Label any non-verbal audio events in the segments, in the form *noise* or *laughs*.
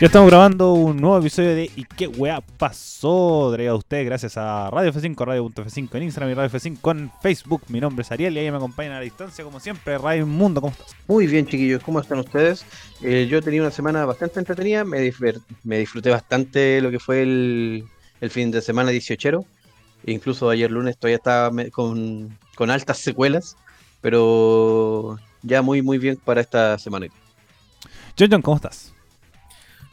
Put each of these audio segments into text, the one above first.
Ya estamos grabando un nuevo episodio de ¿Y qué weá pasó? Traído a ustedes gracias a Radio F5, Radio.f5 en Instagram y Radio F5 en Facebook. Mi nombre es Ariel y ahí me acompañan a la distancia, como siempre, Radio Mundo. ¿Cómo estás? Muy bien, chiquillos, ¿cómo están ustedes? Eh, yo tenía una semana bastante entretenida, me, disfr- me disfruté bastante lo que fue el, el fin de semana 18. Incluso ayer lunes todavía estaba con, con altas secuelas, pero ya muy, muy bien para esta semana. John John, ¿cómo estás?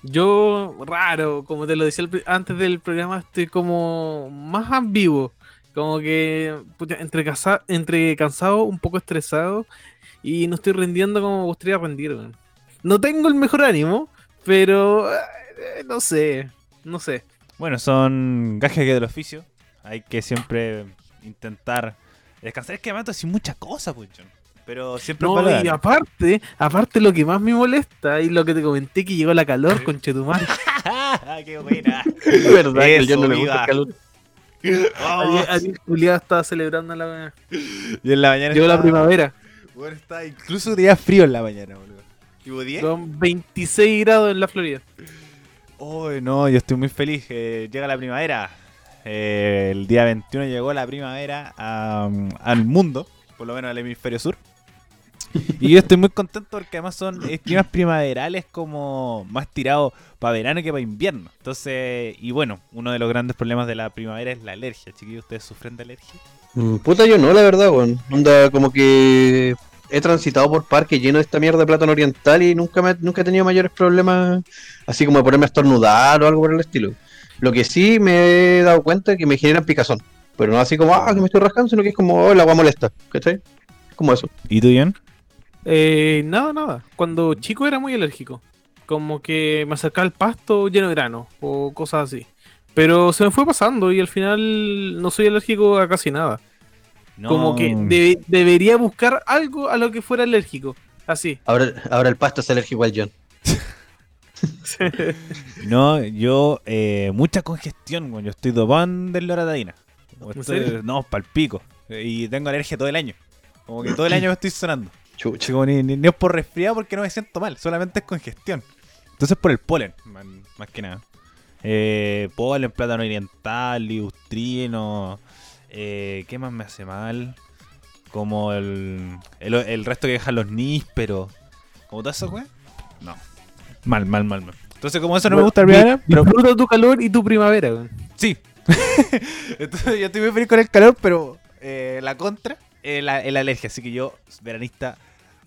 Yo, raro, como te lo decía antes del programa, estoy como más ambiguo. Como que pucha, entre, casa- entre cansado, un poco estresado y no estoy rindiendo como me gustaría rendir. No tengo el mejor ánimo, pero eh, no sé, no sé. Bueno, son gajes del oficio. Hay que siempre intentar descansar. Es que además sin mucha cosa, pues, John. Pero siempre No, y valorable. aparte, aparte lo que más me molesta y lo que te comenté que llegó la calor con Chetumar. *laughs* ¡Qué buena! Es *laughs* verdad que Eso, yo no le gusta el calor. Vamos. Ayer Julián estaba celebrando la Y en la mañana Llegó la estaba- primavera. Bueno, está incluso día frío en la mañana, boludo. ¿Tipo 10? Con 26 grados en la Florida. Oh, no, yo estoy muy feliz. eh, llega la primavera. Eh, el día 21 llegó la primavera a- al mundo, por lo menos al hemisferio sur. Y yo estoy muy contento porque además son eh, climas primaverales como más tirados para verano que para invierno. Entonces, y bueno, uno de los grandes problemas de la primavera es la alergia. Chiquillos, ¿ustedes sufren de alergia? Mm, Puta, yo no, la verdad, weón. Onda, como que he transitado por parques llenos de esta mierda de plátano oriental y nunca, me, nunca he tenido mayores problemas, así como de ponerme a estornudar o algo por el estilo. Lo que sí me he dado cuenta es que me generan picazón. Pero no así como, ah, que me estoy rascando, sino que es como, oh, el agua molesta. ¿Cachai? Como eso. ¿Y tú, Ian? Eh, nada, nada. Cuando chico era muy alérgico. Como que me acercaba al pasto lleno de grano o cosas así. Pero se me fue pasando y al final no soy alérgico a casi nada. No. Como que de- debería buscar algo a lo que fuera alérgico. Así. Ahora, ahora el pasto es alérgico al John. *laughs* No, yo, eh, mucha congestión, weón. Yo estoy dopando de loratadina. No, pa'l pico. Y tengo alergia todo el año. Como que todo el año me estoy sonando. Chucha. Como ni, ni- ni es por resfriado porque no me siento mal, solamente es congestión. Entonces por el polen, man- más que nada. Eh, polen, plátano oriental, liustrino. Eh, ¿Qué más me hace mal? Como el, el, el resto que dejan los nísperos. Como todo eso, güey. No. Mal, mal, mal, mal. Entonces como eso no me gusta el primavera, pero Disfruta tu calor y tu primavera. weón. Sí. *laughs* Entonces yo estoy muy feliz con el calor, pero eh, la contra la, es la alergia. Así que yo, veranista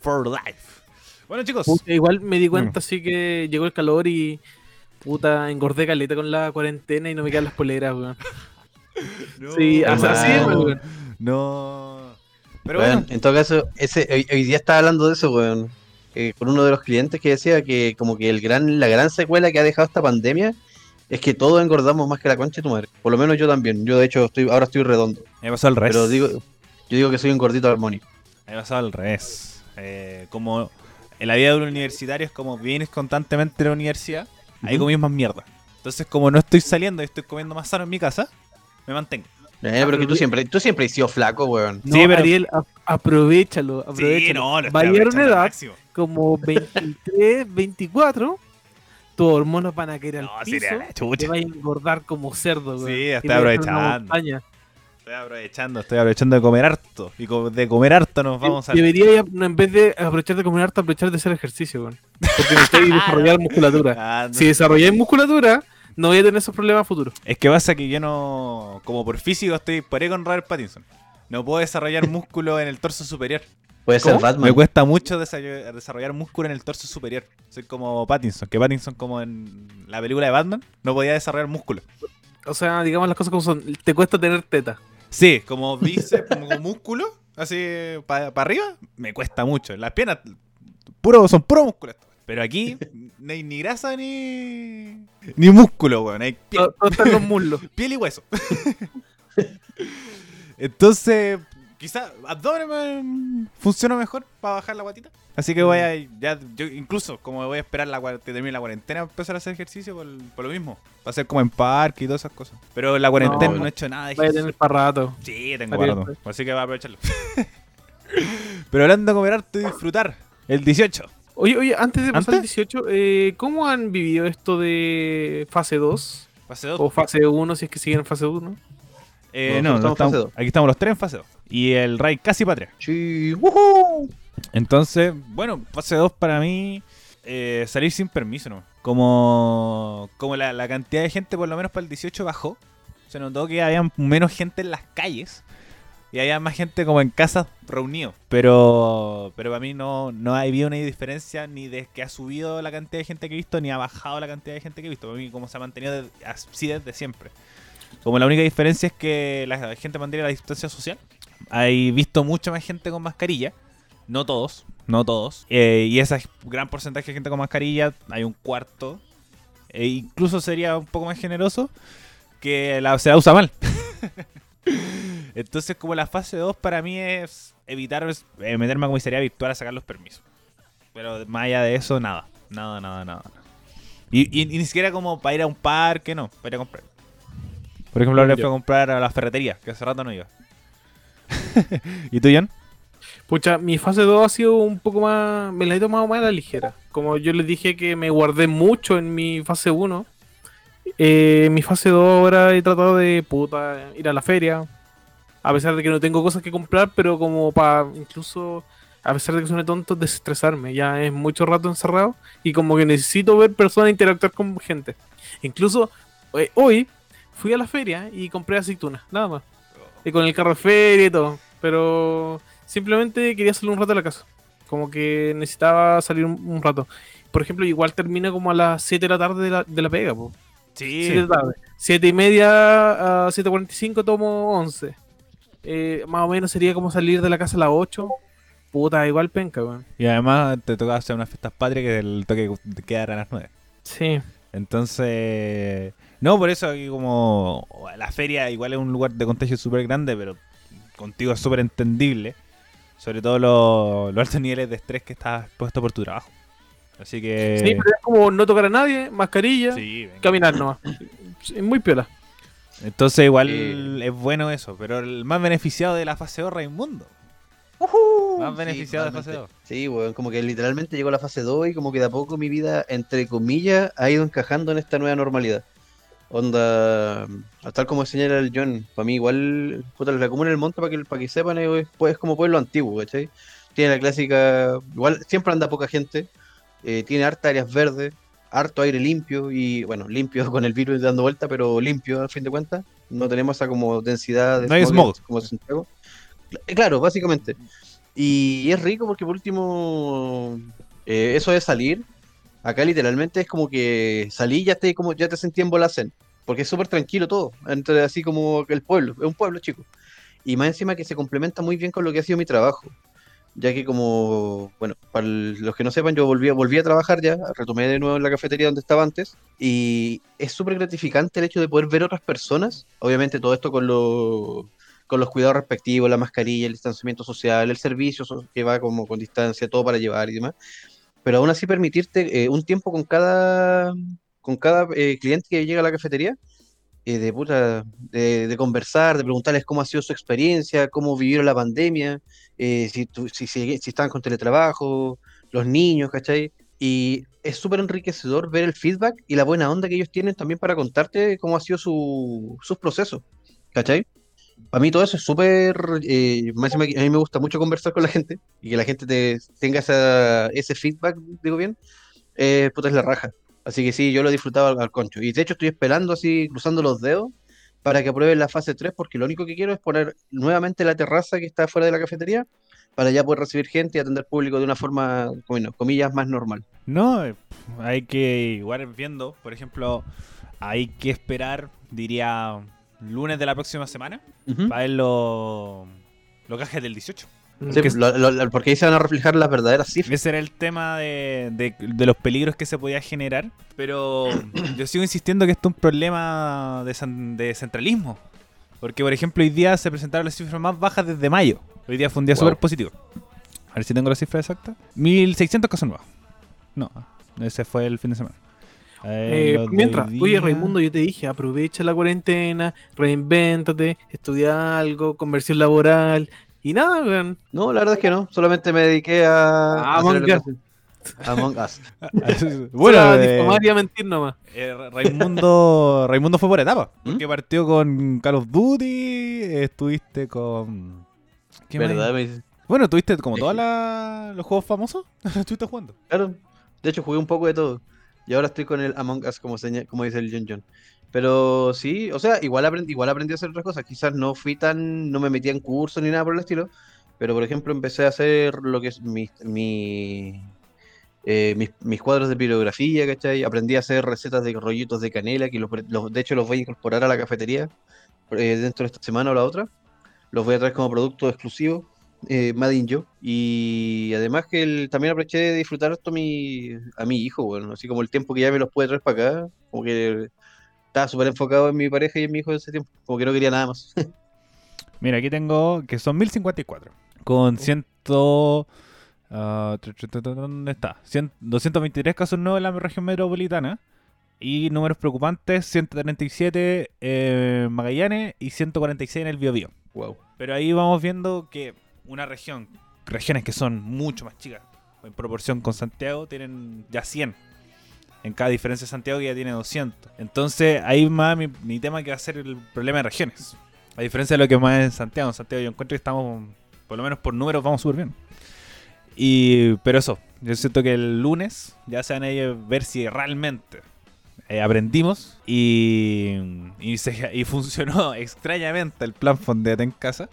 for life. Bueno, chicos. Puta, igual me di cuenta Bueno. así que llegó el calor y puta engordé caleta con la cuarentena y no me quedan las poleras, weón. *laughs* No, Sí, o sea, así weón. No. Pero bueno. en todo caso, ese, hoy, hoy día estaba hablando de eso, weón. eh, con uno de los clientes que decía que como que el gran, la gran secuela que ha dejado esta pandemia es que todos engordamos más que la concha de tu madre. Por lo menos yo también. Yo de hecho estoy, ahora estoy redondo. Me pasó al revés. Pero digo, yo digo que soy un gordito armónico. Me pasó al revés. Eh, como en la vida de un universitario es como vienes constantemente de la universidad, ahí Ujú. comís más mierda. Entonces, como no estoy saliendo y estoy comiendo más sano en mi casa, me mantengo. Eh, pero que tú siempre, tú siempre has sido flaco, weón. No, Sí, pero- Ariel, a- aprovechalo, aprovechalo. Sí, no, lo Va a llegar una edad máximo. como 23, 24, tus hormonas van a caer al No, piso, sería la te vas a engordar como cerdo, weón. Sí, vas a una aprovechando. Estoy aprovechando, estoy aprovechando de comer harto. Y de comer harto nos vamos a... Debería, en vez de aprovechar de comer harto, aprovechar de hacer ejercicio, weón. Porque necesitáis *laughs* desarrollar musculatura. Ah, no. Si desarrolláis musculatura, no voy a tener esos problemas futuros. Es que pasa que yo no... Como por físico estoy paré con Robert Pattinson. No puedo desarrollar *laughs* músculo en el torso superior. Puede ser. Batman. Me cuesta mucho desa- desarrollar músculo en el torso superior. Soy como Pattinson, que Pattinson como en la película de Batman no podía desarrollar músculo. O sea, digamos las cosas como son. Te cuesta tener teta. Sí, como bíceps, como músculo, así para arriba, me cuesta mucho. Las piernas puro, son puro músculo. Pero aquí no hay ni grasa ni, ni músculo, weón. Hay piel, Todo, todo está *laughs* piel y hueso. *laughs* Entonces, quizá abdomen me- funciona mejor para bajar la guatita. Así que voy a, ya, yo incluso como voy a esperar la, que termine la cuarentena para empezar a hacer ejercicio por, por lo mismo. Va a ser como en parque y todas esas cosas. Pero en la cuarentena no, No, he hecho nada de Vaya a tener para rato. Sí, tengo pues. Así que va a aprovecharlo. *laughs* Pero hablando de comer harto y disfrutar, el 18. Oye, oye, antes de pasar al ¿Antes? 18, eh, ¿cómo han vivido esto de fase 2? Fase 2. O fase 1, si es que siguen en fase 1. Eh, no, estamos estamos- fase aquí estamos los tres en fase 2. Y el Raid casi patria. Sí, ¡woohoo! Entonces, bueno, fase 2 para mí, eh, salir sin permiso, ¿no? Como, como la, la cantidad de gente, por lo menos para el 18, bajó. Se notó que había menos gente en las calles. Y había más gente como en casas reunidos. Pero, pero para mí no, no ha habido una diferencia ni de que ha subido la cantidad de gente que he visto, ni ha bajado la cantidad de gente que he visto. Para mí como se ha mantenido así desde siempre. Como la única diferencia es que la gente mantiene la distancia social. Hay visto mucha más gente con mascarilla. No todos, no todos. Eh, y ese gran porcentaje de gente con mascarilla, hay un cuarto. E incluso sería un poco más generoso que la, se la usa mal. *laughs* Entonces, como la fase 2 para mí es evitar eh, meterme a comisaría virtual a sacar los permisos. Pero más allá de eso, nada. Nada, nada, nada. Y, y- ni siquiera como para ir a un parque, no, para ir a comprar. Por ejemplo, ahora Ya. fui a comprar a la ferretería, que hace rato no iba. *laughs* ¿Y tú, Jan? Pucha, mi fase 2 ha sido un poco más. Me la he tomado más a la ligera. Como yo les dije que me guardé mucho en mi fase 1. eh, en mi fase 2 ahora he tratado de puta, ir a la feria. A pesar de que no tengo cosas que comprar, pero como para incluso, a pesar de que suene tonto, desestresarme. Ya es mucho rato encerrado y como que necesito ver personas interactuar con gente. Incluso eh, hoy fui a la feria y compré aceitunas, nada más. Y con el carro de feria y todo. Pero simplemente quería salir un rato de la casa. Como que necesitaba salir un, un rato. Por ejemplo, igual termina como a las 7 de la tarde de la, de la pega. Po. 7 de la tarde. 7 y media a 7.45 tomo 11. Eh, más o menos sería como salir de la casa a las 8. Puta, igual penca, weón. Y además te toca hacer unas fiestas patrias que el toque te queda a las 9. Sí. Entonces, no, por eso aquí como la feria igual es un lugar de contagio súper grande, pero contigo es súper entendible. Sobre todo los, los altos niveles de estrés que estás expuesto por tu trabajo. Así que... Sí, pero es como no tocar a nadie, mascarilla, Sí, caminar nomás. Es muy piola. Entonces igual Eh. es bueno eso, pero el más beneficiado de la fase 2 Raimundo. Más beneficiado de fase 2. Sí, weón, como que literalmente llegó la fase 2 y como que de a poco mi vida, entre comillas, ha ido encajando en esta nueva normalidad. Onda, tal como señala el John, para mí igual, puta, la comuna del monte, para que, para que sepan, es, pues, es como pueblo antiguo, ¿cachai? Tiene la clásica, igual siempre anda poca gente, eh, tiene harta áreas verdes, harto aire limpio y, bueno, limpio *laughs* con el virus dando vuelta, pero limpio al fin de cuentas. No tenemos esa como densidad de No hay smog. como Santiago. Cl- Claro, básicamente. Y es rico porque por último, eh, eso de salir, acá literalmente es como que salí y ya te, como, ya te sentí en Bolacén, porque es súper tranquilo todo, entre así como el pueblo, es un pueblo chico. Y más encima que se complementa muy bien con lo que ha sido mi trabajo, ya que como, bueno, para los que no sepan, yo volví, volví a trabajar ya, retomé de nuevo en la cafetería donde estaba antes, y es súper gratificante el hecho de poder ver otras personas, obviamente todo esto con los con los cuidados respectivos, la mascarilla, el distanciamiento social, el servicio que va como con distancia, todo para llevar y demás. Pero aún así permitirte eh, un tiempo con cada, con cada eh, cliente que llega a la cafetería, eh, de, puta, de, conversar, de preguntarles cómo ha sido su experiencia, cómo vivieron la pandemia, si, si, si estaban con teletrabajo, los niños, ¿cachai? Y es súper enriquecedor ver el feedback y la buena onda que ellos tienen también para contarte cómo ha sido su, sus procesos, ¿cachai? Para mí todo eso es súper... eh, a mí me gusta mucho conversar con la gente y que la gente te, tenga ese feedback, digo bien, eh, es la raja. Así que sí, yo lo he disfrutado al, al concho. Y de hecho estoy esperando así, cruzando los dedos, para que aprueben la fase 3, porque lo único que quiero es poner nuevamente la terraza que está fuera de la cafetería, para ya poder recibir gente y atender público de una forma, bueno, comillas, más normal. No, eh, hay que igual viendo, por ejemplo, hay que esperar, diría, lunes de la próxima semana para ver los los cajes del 18. Sí, Que- lo- lo- lo- porque ahí se van a reflejar las verdaderas cifras. Ese era el tema de, de- de los peligros que se podía generar. Pero *clears throat* yo sigo insistiendo que esto es un problema de, san- de centralismo. Porque, por ejemplo, hoy día se presentaron las cifras más bajas desde mayo. Hoy día fue un día Wow. súper positivo. A ver si tengo la cifra exacta. 1600 casos nuevos. No, ese fue el fin de semana. Eh, Eh, mientras, oye Raimundo, yo te dije, aprovecha la cuarentena, reinvéntate, estudia algo, conversión laboral y nada, weón. No, la verdad es que no, solamente me dediqué a, Ah, a educación. Among Us. *laughs* *laughs* bueno, bueno, eh, difamar y a mentir nomás. eh, Raimundo, Raimundo fue por etapas. ¿Mm? Porque partió con Call of Duty, estuviste con... ¿qué? ¿Verdad? Me- Bueno, tuviste como todos los juegos famosos. *laughs* estuviste jugando. Claro. De hecho, jugué un poco de todo. Y ahora estoy con el Among Us, como, seña- como dice el John John. Pero sí, o sea, igual aprendí, igual aprendí a hacer otras cosas. Quizás no fui tan, no me metí en cursos ni nada por el estilo. Pero por ejemplo, empecé a hacer lo que es eh, mis, mis cuadros de pirografía, ¿cachai? Aprendí a hacer recetas de rollitos de canela, que los, los- de hecho los voy a incorporar a la cafetería eh, dentro de esta semana o la otra. Los voy a traer como producto exclusivo, eh, Made in Yo. Y además que el- también aproveché de disfrutar esto a mi, a mi hijo, bueno, así como el tiempo que ya me los puede traer para acá, como que estaba súper enfocado en mi pareja y en mi hijo en ese tiempo, como que no quería nada más. *laughs* Mira, aquí tengo que son 1054. Con 100. ah, ¿Dónde está? 100 223 casos nuevos en la región metropolitana. Y números preocupantes: 137 en Magallanes y 146 en el Biobío. Wow. Pero ahí vamos viendo que una región, regiones que son mucho más chicas, en proporción con Santiago, tienen ya 100. En cada diferencia de Santiago ya tiene 200. Entonces ahí más mi, tema que va a ser el problema de regiones. A diferencia de lo que más en Santiago. En Santiago yo encuentro que estamos, por lo menos por números, vamos súper bien. Y, pero eso, yo siento que el lunes ya se van a ver si realmente eh, aprendimos y, y funcionó *laughs* extrañamente el plan Fondete en casa.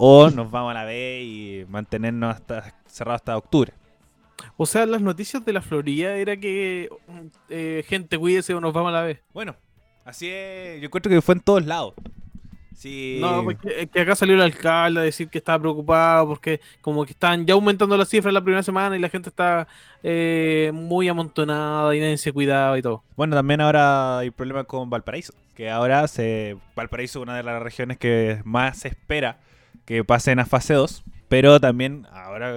O nos vamos a la B y mantenernos hasta cerrado hasta octubre. O sea, las noticias de la Florida era que eh, gente cuídese o nos vamos a la vez. Bueno, así es. Yo encuentro que fue en todos lados. Sí. No, porque es que acá salió el alcalde a decir que estaba preocupado porque como que están ya aumentando las cifras la primera semana y la gente está eh, muy amontonada y nadie se cuidaba y todo. Bueno, también ahora hay problemas con Valparaíso. Que ahora se Valparaíso es una de las regiones que más se espera que pasen a fase 2. Pero también, ahora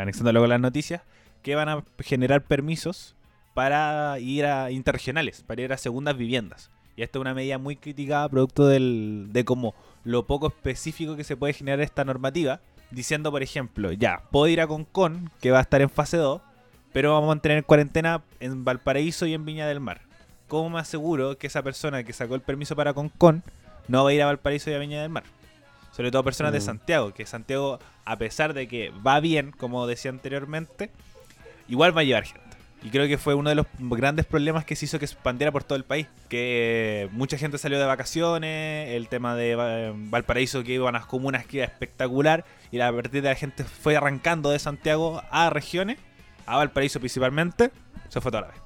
anexando luego las noticias, que van a generar permisos para ir a interregionales, para ir a segundas viviendas. Y esta es una medida muy criticada producto del, de como lo poco específico que se puede generar esta normativa, diciendo, por ejemplo, ya, puedo ir a Concon, que va a estar en fase 2, pero vamos a mantener cuarentena en Valparaíso y en Viña del Mar. ¿Cómo me aseguro que esa persona que sacó el permiso para Concon no va a ir a Valparaíso y a Viña del Mar? Sobre todo personas de Mm. Santiago, que Santiago, a pesar de que va bien, como decía anteriormente, igual va a llevar gente. Y creo que fue uno de los grandes problemas que se hizo que se expandiera por todo el país. Que mucha gente salió de vacaciones, el tema de eh, Valparaíso que iban a las comunas que iba espectacular, y la de la gente fue arrancando de Santiago a regiones, a Valparaíso principalmente, se fue toda la vez.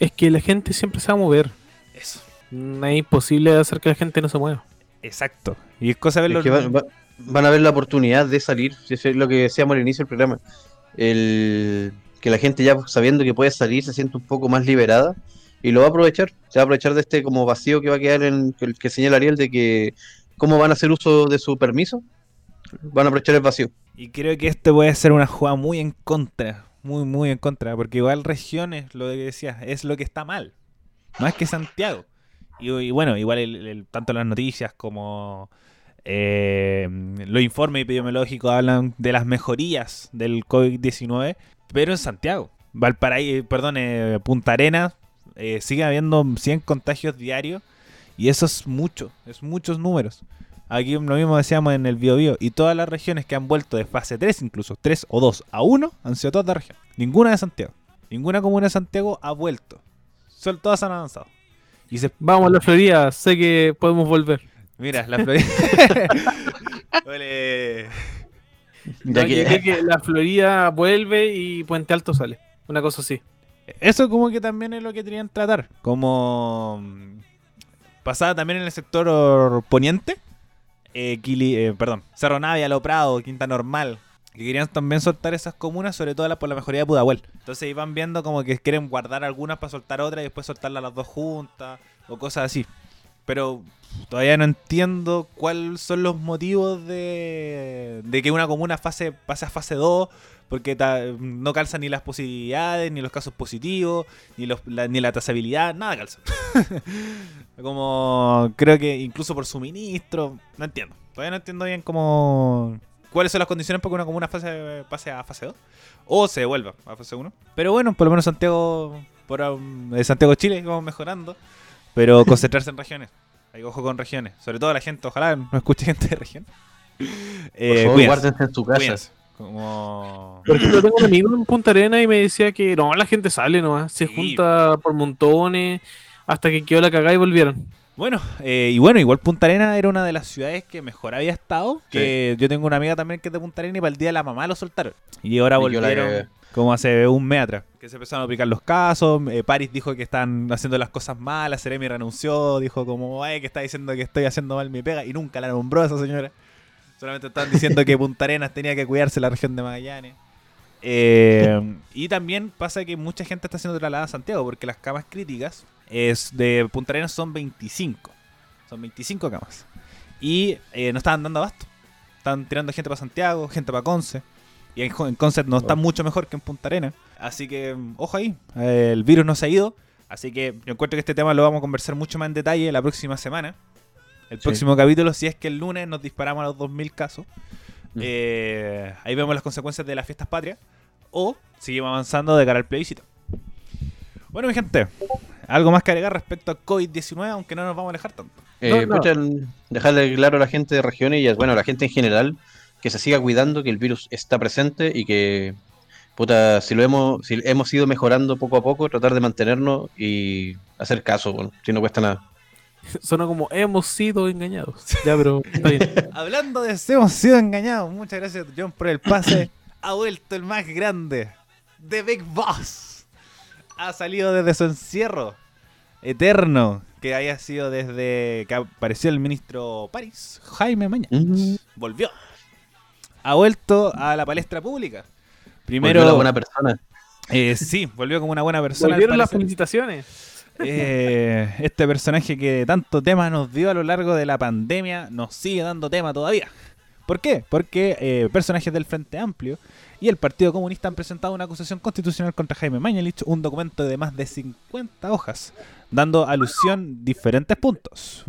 Es que la gente siempre se va a mover. Eso, No es imposible hacer que la gente no se mueva. Exacto. Y es cosa de Es verlo. que van, va- van a ver la oportunidad de salir, eso es lo que decíamos al inicio del programa. El, que la gente ya sabiendo que puede salir se siente un poco más liberada y lo va a aprovechar. Se va a aprovechar de este como vacío que va a quedar en el que señala Ariel de que cómo van a hacer uso de su permiso. Van a aprovechar el vacío. Y creo que este puede ser una jugada muy en contra. Muy, muy en contra. Porque igual regiones, lo que decías, es lo que está mal. Es que Santiago. Y, bueno, igual tanto las noticias como eh, los informes epidemiológicos hablan de las mejorías del COVID-19, pero en Santiago. Valparaíso, perdón, eh, Punta Arenas, eh, sigue habiendo 100 contagios diarios. Y eso es mucho, es muchos números. Aquí lo mismo decíamos en el Bio Bio. Y todas las regiones que han vuelto de fase 3, incluso 3 o 2 a 1, han sido todas de región. Ninguna de Santiago. Ninguna comuna de Santiago ha vuelto. Solo todas han avanzado. Y se, Vamos a la Florida, sé que podemos volver. mira, la Florida. *laughs* Ole. Ya No, que- yo creo que la Florida vuelve y Puente Alto sale. Una cosa así. Eso como que también es lo que querían tratar. Como mm, pasada también en el sector poniente. eh, Quili- eh, perdón, Cerro Navia, Lo Prado, Quinta Normal. Que querían también soltar esas comunas, sobre todo la- por la mejoría de Pudahuel. Entonces iban viendo como que quieren guardar algunas para soltar otras y después soltarlas las dos juntas o cosas así. Pero todavía no entiendo cuáles son los motivos de, de que una comuna fase, pase a fase 2 porque no calzan ni las posibilidades, ni los casos positivos, ni, los, la, ni la trazabilidad, nada calza. *laughs* Como creo que incluso por suministro, no entiendo. Todavía no entiendo bien cómo, cuáles son las condiciones para que una comuna fase- pase a fase 2 o se devuelva a fase 1. Pero bueno, por lo menos Santiago, por um, eh, Santiago Chile, vamos mejorando, pero *laughs* concentrarse en regiones. Hay ojo con regiones, sobre todo la gente, ojalá no escuche gente de región. Por Eh, favor, cuídense, guárdense en su casa. cuídense. Como... Por ejemplo, tengo un amigo en Punta Arena y me decía que no, la gente sale nomás, se Sí. junta por montones, hasta que quedó la cagada y volvieron. Bueno, eh, y bueno, igual Punta Arena era una de las ciudades que mejor había estado. Que yo tengo una amiga también que es de Punta Arena y para el día de la mamá lo soltaron. Y ahora Y volvieron como hace un mes atrás. Que se empezaron a aplicar los casos. eh, Paris dijo que están haciendo las cosas mal. Ceremi renunció. Dijo como, ay, que está diciendo que estoy haciendo mal mi pega. Y nunca la nombró a esa señora. Solamente están diciendo que *laughs* Punta Arenas tenía que cuidarse la región de Magallanes. Eh, y también pasa que mucha gente está siendo trasladada a Santiago porque las camas críticas es de Punta Arenas son 25. Son 25 camas. Y eh, no estaban dando abasto. Están tirando gente para Santiago, gente para Conce. Y en, en Conce no está Oh. mucho mejor que en Punta Arenas. Así que, mm, ojo ahí. eh, el virus no se ha ido. Así que yo encuentro que este tema lo vamos a conversar mucho más en detalle la próxima semana. El Sí. próximo capítulo, si es que el lunes nos disparamos a los 2000 casos. Mm. Eh, ahí vemos las consecuencias de las fiestas patrias. O seguimos avanzando de cara al plebiscito. Bueno, mi gente, algo más que agregar respecto a COVID-19, aunque no nos vamos a alejar tanto. Eh, No, no. pucha, el- dejarle claro a la gente de regiones y a- bueno, a la gente en general que se siga cuidando, que el virus está presente y que puta, si lo hemos, si hemos ido mejorando poco a poco, tratar de mantenernos y hacer caso, bueno, si no cuesta nada. *laughs* Suena como hemos sido engañados. *laughs* Ya, pero está bien. *laughs* Hablando de eso, hemos sido engañados. Muchas gracias, John, por el pase. *coughs* ha vuelto el más grande. The Big Boss. Ha salido desde su encierro eterno. Que haya sido desde que apareció el ministro París, Jaime Maña. Mm. Volvió. Ha vuelto a la palestra pública. Primero Primero, la buena persona. eh, sí, volvió como una buena persona. Volvieron las felicitaciones. Eh, este personaje que tanto tema nos dio a lo largo de la pandemia nos sigue dando tema todavía. ¿Por qué? Porque eh, personajes del Frente Amplio y el Partido Comunista han presentado una acusación constitucional contra Jaime Mañalich, un documento de más de 50 hojas, dando alusión a diferentes puntos.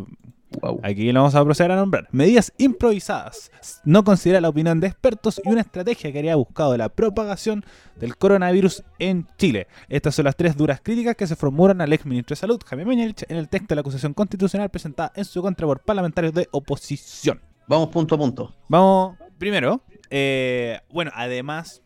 Wow. Aquí lo vamos a proceder a nombrar. Medidas improvisadas. No considera la opinión de expertos y una estrategia que haría buscado la propagación del coronavirus en Chile. Estas son las tres duras críticas que se formulan al ex ministro de Salud, Jaime Mañalich, en el texto de la acusación constitucional presentada en su contra por parlamentarios de oposición. Vamos punto a punto. Vamos, primero, eh, bueno, además,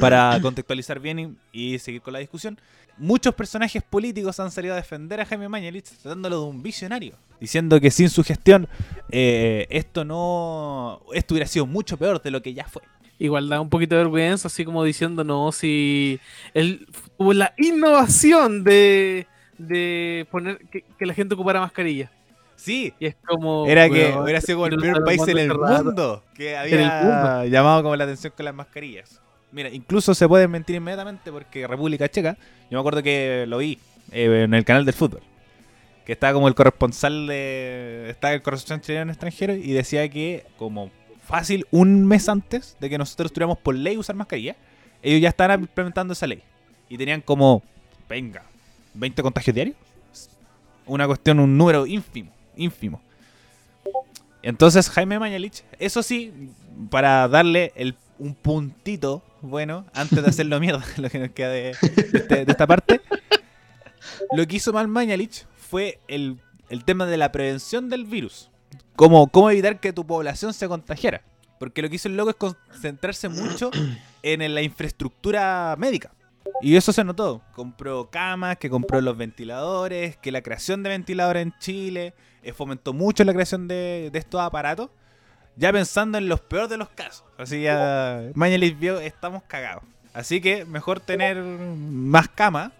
para *clears throat* contextualizar bien y, y seguir con la discusión, muchos personajes políticos han salido a defender a Jaime Mañalich tratándolo de un visionario, diciendo que sin su gestión eh, esto no, esto hubiera sido mucho peor de lo que ya fue. Igual da un poquito de vergüenza, así como diciendo, no, si él tuvo la innovación de, de poner que, que la gente ocupara mascarilla. Sí, Y es como. era que hubiera sido como el primer país en el mundo que había llamado como la atención con las mascarillas. Mira, incluso se pueden mentir inmediatamente porque República Checa, yo me acuerdo que lo vi eh, en el canal del fútbol, que estaba como el corresponsal de... Estaba el corresponsal chileno en extranjero y decía que como fácil un mes antes de que nosotros tuviéramos por ley usar mascarilla, ellos ya estaban implementando esa ley. Y tenían como, venga, 20 contagios diarios. Una cuestión, un número ínfimo, ínfimo. Entonces Jaime Mañalich, eso sí, para darle el, un puntito bueno, antes de hacerlo mierda, *laughs* lo que nos queda de, de este- de esta parte, lo que hizo mal Mañalich fue el, el tema de la prevención del virus. Cómo, cómo evitar que tu población se contagiara. Porque lo que hizo el loco es concentrarse mucho *coughs* en la infraestructura médica. Y eso se notó. Compró camas, que compró los ventiladores, que la creación de ventiladores en Chile eh, fomentó mucho la creación de, de estos aparatos. Ya pensando en los peores de los casos. Así ya Mañalich vio, estamos cagados. Así que mejor tener más camas.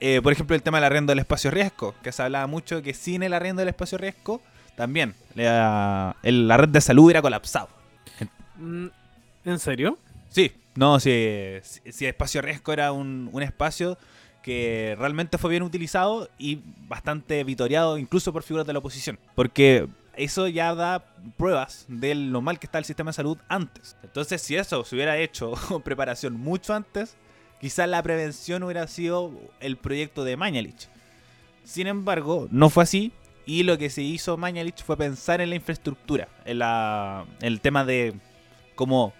Eh, por ejemplo, el tema del arriendo del espacio riesgo, que se hablaba mucho que sin el arriendo del espacio riesgo, también la, el- la red de salud hubiera colapsado. Mm, ¿En serio? Sí, no, si, si, si Espacio Riesgo era un, un espacio que realmente fue bien utilizado y bastante vitoreado incluso por figuras de la oposición. Porque eso ya da pruebas de lo mal que está el sistema de salud antes. Entonces, si eso se hubiera hecho con *laughs* preparación mucho antes, quizás la prevención hubiera sido el proyecto de Mañalich. Sin embargo, no fue así. Y lo que se hizo Mañalich fue pensar en la infraestructura, en la, el tema de como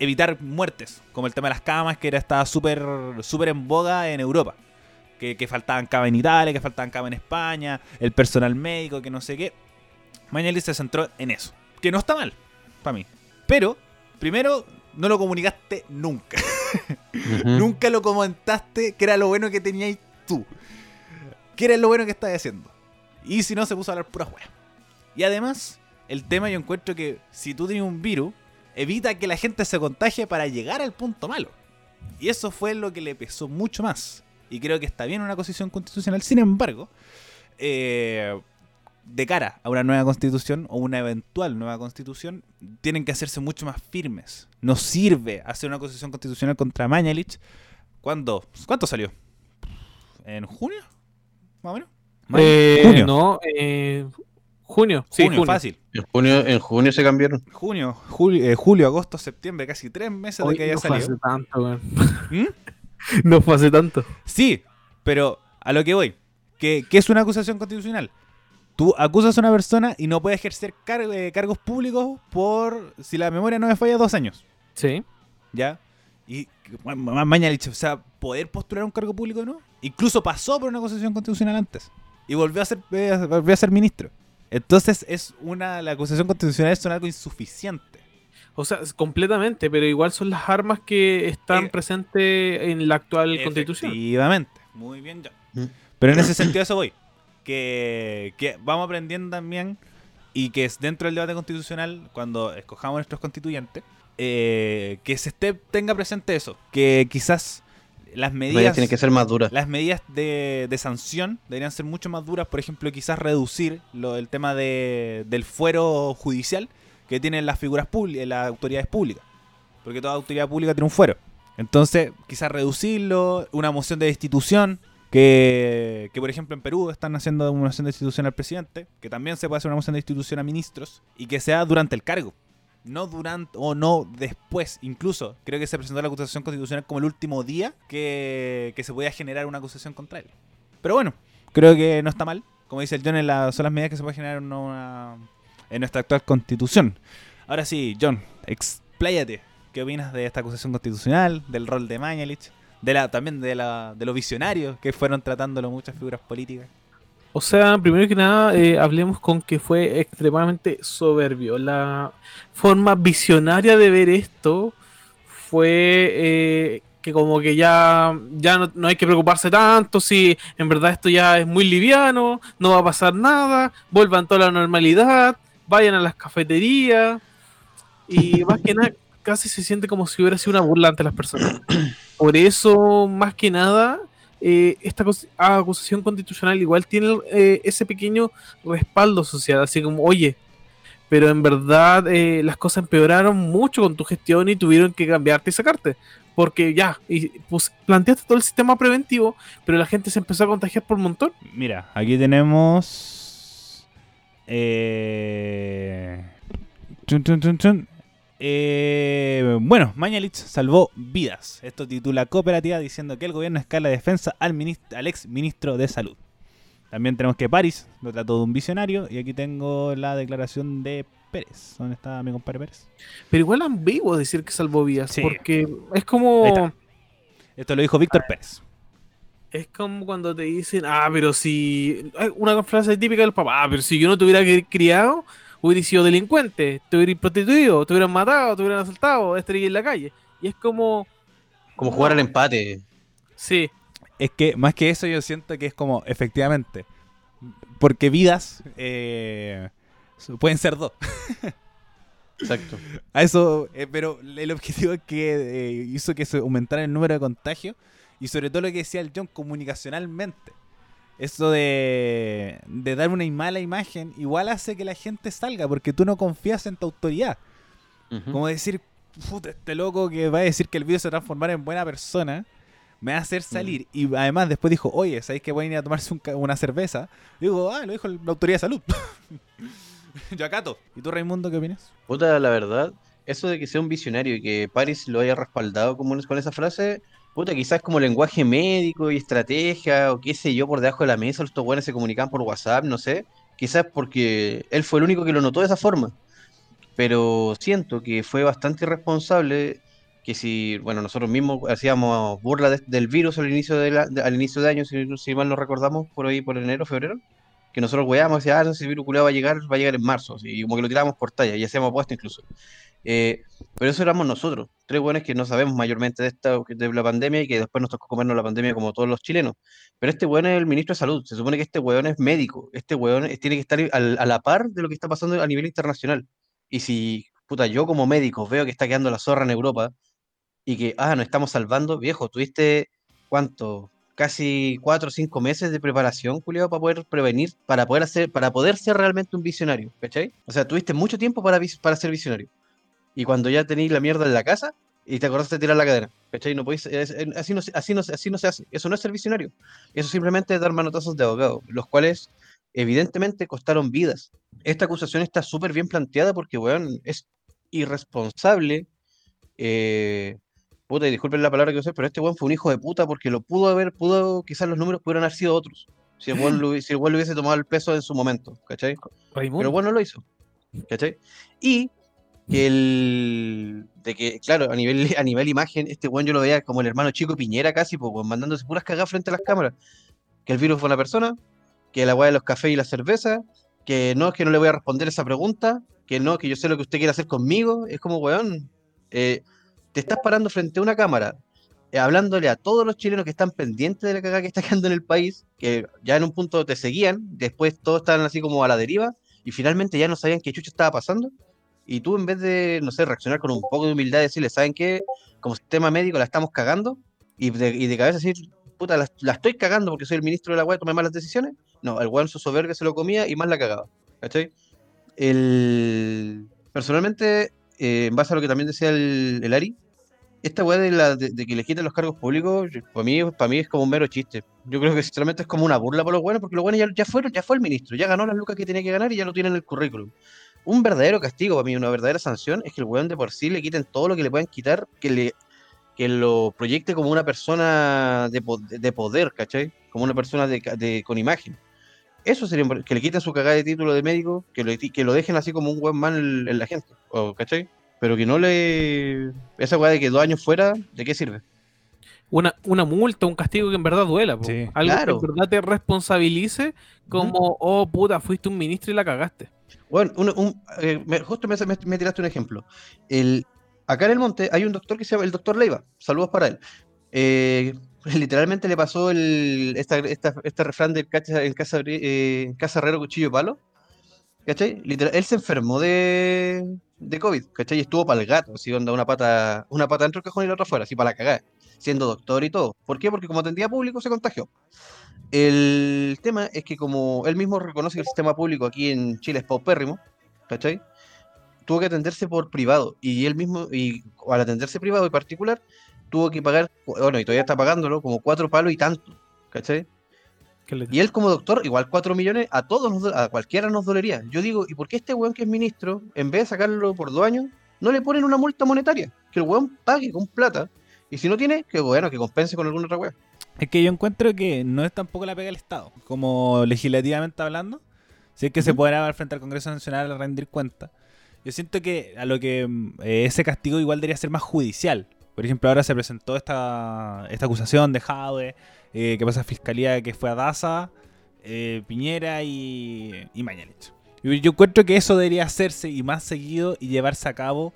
evitar muertes, como el tema de las camas, que era estaba súper súper en boga en Europa. Que, que faltaban camas en Italia, que faltaban camas en España, el personal médico, que no sé qué. Mañalich se centró en eso. Que no está mal, para mí. Pero, primero, no lo comunicaste nunca. *laughs* Nunca lo comentaste que era lo bueno que teníais tú. Que era lo bueno que estabas haciendo. Y si no, se puso a hablar pura hueá. Y además, el tema yo encuentro que si tú tienes un virus, evita que la gente se contagie para llegar al punto malo. Y eso fue lo que le pesó mucho más. Y creo que está bien una constitución constitucional. Sin embargo, eh, de cara a una nueva constitución o una eventual nueva constitución, tienen que hacerse mucho más firmes. No sirve hacer una constitución constitucional contra Mañalich. ¿Cuándo? ¿Cuánto salió? ¿En junio? ¿Más o menos? Eh, junio. No, eh, junio. Sí, junio, junio. fácil. En junio, en junio se cambiaron. Junio, julio, eh, julio, agosto, septiembre, casi tres meses de que haya no fue hace salido. tanto, weón. ¿Mm? *laughs* No fue hace tanto. Sí, pero a lo que voy. ¿Qué, qué es una acusación constitucional? Tú acusas a una persona y no puede ejercer car- eh, cargos públicos por, si la memoria no me falla, dos años. Sí. ¿Ya? Y ma- ma- Mañalich, o sea, poder postular un cargo público no. Incluso pasó por una acusación constitucional antes. Y volvió a ser, eh, volvió a ser ministro. Entonces es una. La acusación constitucional es algo insuficiente. O sea, completamente, pero igual son las armas que están Eh, presentes en la actual constitución. Efectivamente. Muy bien, John. Mm. Pero en ese sentido eso voy. Que, que vamos aprendiendo también y que es dentro del debate constitucional, cuando escojamos nuestros constituyentes, eh, que se esté, tenga presente eso. Que quizás las Medidas medidas, tienen que ser más duras. las medidas de, de sanción deberían ser mucho más duras. Por ejemplo, quizás reducir lo, el tema de, del fuero judicial que tienen las figuras públicas, las autoridades públicas. Porque toda autoridad pública tiene un fuero. Entonces, quizás reducirlo, una moción de destitución, que, por ejemplo en Perú están haciendo una moción de destitución al presidente, que también se puede hacer una moción de destitución a ministros, y que sea durante el cargo. No durante, o no después, incluso. Creo que se presentó la acusación constitucional como el último día que, que se podía generar una acusación contra él. Pero bueno, creo que no está mal. Como dice el John, la- son las medidas que se puede generar en, una- en nuestra actual constitución. Ahora sí, John, expláyate. ¿Qué opinas de esta acusación constitucional, del rol de Mañalich, de la, también de, la, de los visionarios que fueron tratándolo muchas figuras políticas? O sea, primero que nada, eh, hablemos con que fue extremadamente soberbio. La forma visionaria de ver esto fue eh, que como que ya, ya no, no hay que preocuparse tanto, si en verdad esto ya es muy liviano, no va a pasar nada, vuelvan toda la normalidad, vayan a las cafeterías y *laughs* más que nada casi se siente como si hubiera sido una burla ante las personas. *clears throat* Por eso, más que nada, eh, esta cos- acusación constitucional igual tiene eh, ese pequeño respaldo social, así como, oye, pero en verdad eh, las cosas empeoraron mucho con tu gestión y tuvieron que cambiarte y sacarte. Porque ya, y, pues, planteaste todo el sistema preventivo, pero la gente se empezó a contagiar por un montón. Mira, aquí tenemos. Eh, chun, chun, chun. Eh, bueno, Mañalich salvó vidas. Esto titula Cooperativa diciendo que el gobierno escala defensa al, ex ministro de Salud. También tenemos que París lo trató de un visionario. Y aquí tengo la declaración de Pérez. ¿Dónde está mi compadre Pérez? Pero igual ambiguo decir que salvó vidas, Sí. porque es como... Esto lo dijo Víctor Pérez. Es como cuando te dicen, ah, pero si. Una frase típica del papá, ah, pero si yo no te hubiera cri- criado, hubiera sido delincuente, te hubieras prostituido, te hubieran matado, te hubieran asaltado, estaría en la calle. Y es como, Como jugar al empate. sí, Es que más que eso yo siento que es como, efectivamente, porque vidas eh, pueden ser dos. *laughs* Exacto. A eso, eh, pero el objetivo es que eh, hizo que se aumentara el número de contagios y sobre todo lo que decía el John comunicacionalmente. Eso de, de dar una mala imagen igual hace que la gente salga porque tú no confías en tu autoridad. Como decir, puta, este loco que va a decir que el virus se va a transformar en buena persona, me va a hacer salir. Y además después dijo, oye, ¿sabéis que pueden ir a tomarse un una cerveza? Digo, ah, lo dijo la autoridad de salud. *laughs* Yo acato. ¿Y tú, Raimundo, qué opinas? Puta, la verdad, eso de que sea un visionario y que Paris lo haya respaldado como con esa frase, puta, quizás como lenguaje médico y estrategia, o qué sé yo, por debajo de la mesa, estos buenos se comunicaban por WhatsApp, no sé. Quizás porque él fue el único que lo notó de esa forma. pero siento que fue bastante irresponsable que si, bueno, nosotros mismos hacíamos burla de- del virus al inicio de, la- de- al inicio de año, si, si mal no recordamos, por ahí, por enero, febrero, que nosotros weábamos, decíamos, ah, ese virus culiao va a llegar, va a llegar en marzo, y como que lo tirábamos por talla, y hacíamos apuesta incluso. Eh, pero eso éramos nosotros, tres buenos que no sabemos mayormente de esta de la pandemia y que después nos tocó comernos la pandemia como todos los chilenos. Pero este weón es el ministro de salud, se supone que este weón es médico, este weón es- tiene que estar al- a la par de lo que está pasando a nivel internacional. Y si, puta, yo como médico veo que está quedando la zorra en Europa y que, ah, nos estamos salvando, viejo, tuviste, ¿cuánto? Casi cuatro o cinco meses de preparación, Julio, para poder prevenir, para poder hacer, para poder ser realmente un visionario, ¿cachai? O sea, tuviste mucho tiempo para, para ser visionario. Y cuando ya tenéis la mierda en la casa y te acordaste de tirar la cadena, ¿cachai? No podéis, es- así, no, así, no, así no se hace. Eso no es ser visionario. Eso simplemente es dar manotazos de abogado, los cuales evidentemente costaron vidas. Esta acusación está súper bien planteada porque, weón, es irresponsable. Eh, puta, y disculpen la palabra que usé, pero este weón fue un hijo de puta porque lo pudo haber, pudo, quizás los números pudieran haber sido otros. Si el weón, *laughs* lo si el weón le hubiese tomado el peso en su momento, ¿cachai? Raimundo. Pero bueno, lo hizo. ¿Cachai? Y que el. De que, claro, a nivel, *laughs* a nivel imagen, este weón yo lo veía como el hermano chico Piñera casi, pues, mandándose puras cagadas frente a las cámaras. Que el virus fue una persona, que la weá de los cafés y la cerveza, que no, es que no le voy a responder esa pregunta, que no, que yo sé lo que usted quiere hacer conmigo. Es como, weón, eh, te estás parando frente a una cámara, eh, hablándole a todos los chilenos que están pendientes de la cagada que está quedando en el país, que ya en un punto te seguían, después todos estaban así como a la deriva, y finalmente ya no sabían qué chucho estaba pasando. Y tú, en vez de, no sé, reaccionar con un poco de humildad y decirle, ¿saben qué? Como sistema médico la estamos cagando, y de, y de cabeza decir, puta, la, la estoy cagando porque soy el ministro de la web, tomé malas decisiones. No, el weón su soberbia se lo comía y más la cagaba. ¿Cachai? El... Personalmente, eh, en base a lo que también decía el, el Ari, esta weá de, de, de que le quiten los cargos públicos, para mí, para mí es como un mero chiste. Yo creo que sinceramente es como una burla para los buenos, porque los buenos ya, ya fueron, ya fue el ministro, ya ganó las lucas que tenía que ganar y ya lo tiene en el currículum. Un verdadero castigo para mí, una verdadera sanción, es que el weón de por sí le quiten todo lo que le puedan quitar, que le que lo proyecte como una persona de, de poder, ¿cachai? Como una persona de, de- con imagen. Eso sería, que le quiten su cagada de título de médico, que lo, que lo dejen así como un buen man en, la gente, ¿cachai? Pero que no le... Esa weá de que dos años fuera, ¿de qué sirve? Una, una multa, un castigo que en verdad duela. po. Sí. Algo Claro. que en verdad te responsabilice como, oh puta, fuiste un ministro y la cagaste. Bueno, un- un- eh, me- justo me, me- me tiraste un ejemplo. El, acá en el monte hay un doctor que se llama el doctor Leiva. Saludos para él. Eh, *laughs* literalmente le pasó el, esta, esta- este refrán del cacha- en casa, eh, casa herrero cuchillo palo. ¿Cachai? Literal- él se enfermó de, de COVID, ¿cachai? Y estuvo para el gato, así onda una pata, una pata dentro del cajón y la otra afuera, así para la cagada, siendo doctor y todo. ¿Por qué? Porque como atendía público se contagió. El tema es que como él mismo reconoce que el sistema público aquí en Chile es paupérrimo, ¿cachai? Tuvo que atenderse por privado y él mismo, y al atenderse privado y particular, tuvo que pagar, bueno, y todavía está pagándolo, como cuatro palos y tanto, ¿cachai? Y él como doctor, igual cuatro millones, a todos, nos a cualquiera nos dolería. Yo digo, ¿y por qué este weón que es ministro, en vez de sacarlo por dos años, no le ponen una multa monetaria? Que el weón pague con plata, y si no tiene, que bueno, que compense con alguna otra weá. Es que yo encuentro que no es tampoco la pega del Estado, como legislativamente hablando. Si es que se podrá al frente al Congreso Nacional a rendir cuenta. Yo siento que a lo que mm, eh, ese castigo igual debería ser más judicial. Por ejemplo, ahora se presentó esta, esta acusación de Jade, eh, que pasa a Fiscalía, que fue a Daza, eh, Piñera y, y Mañalich. Yo, yo encuentro que eso debería hacerse y más seguido y llevarse a cabo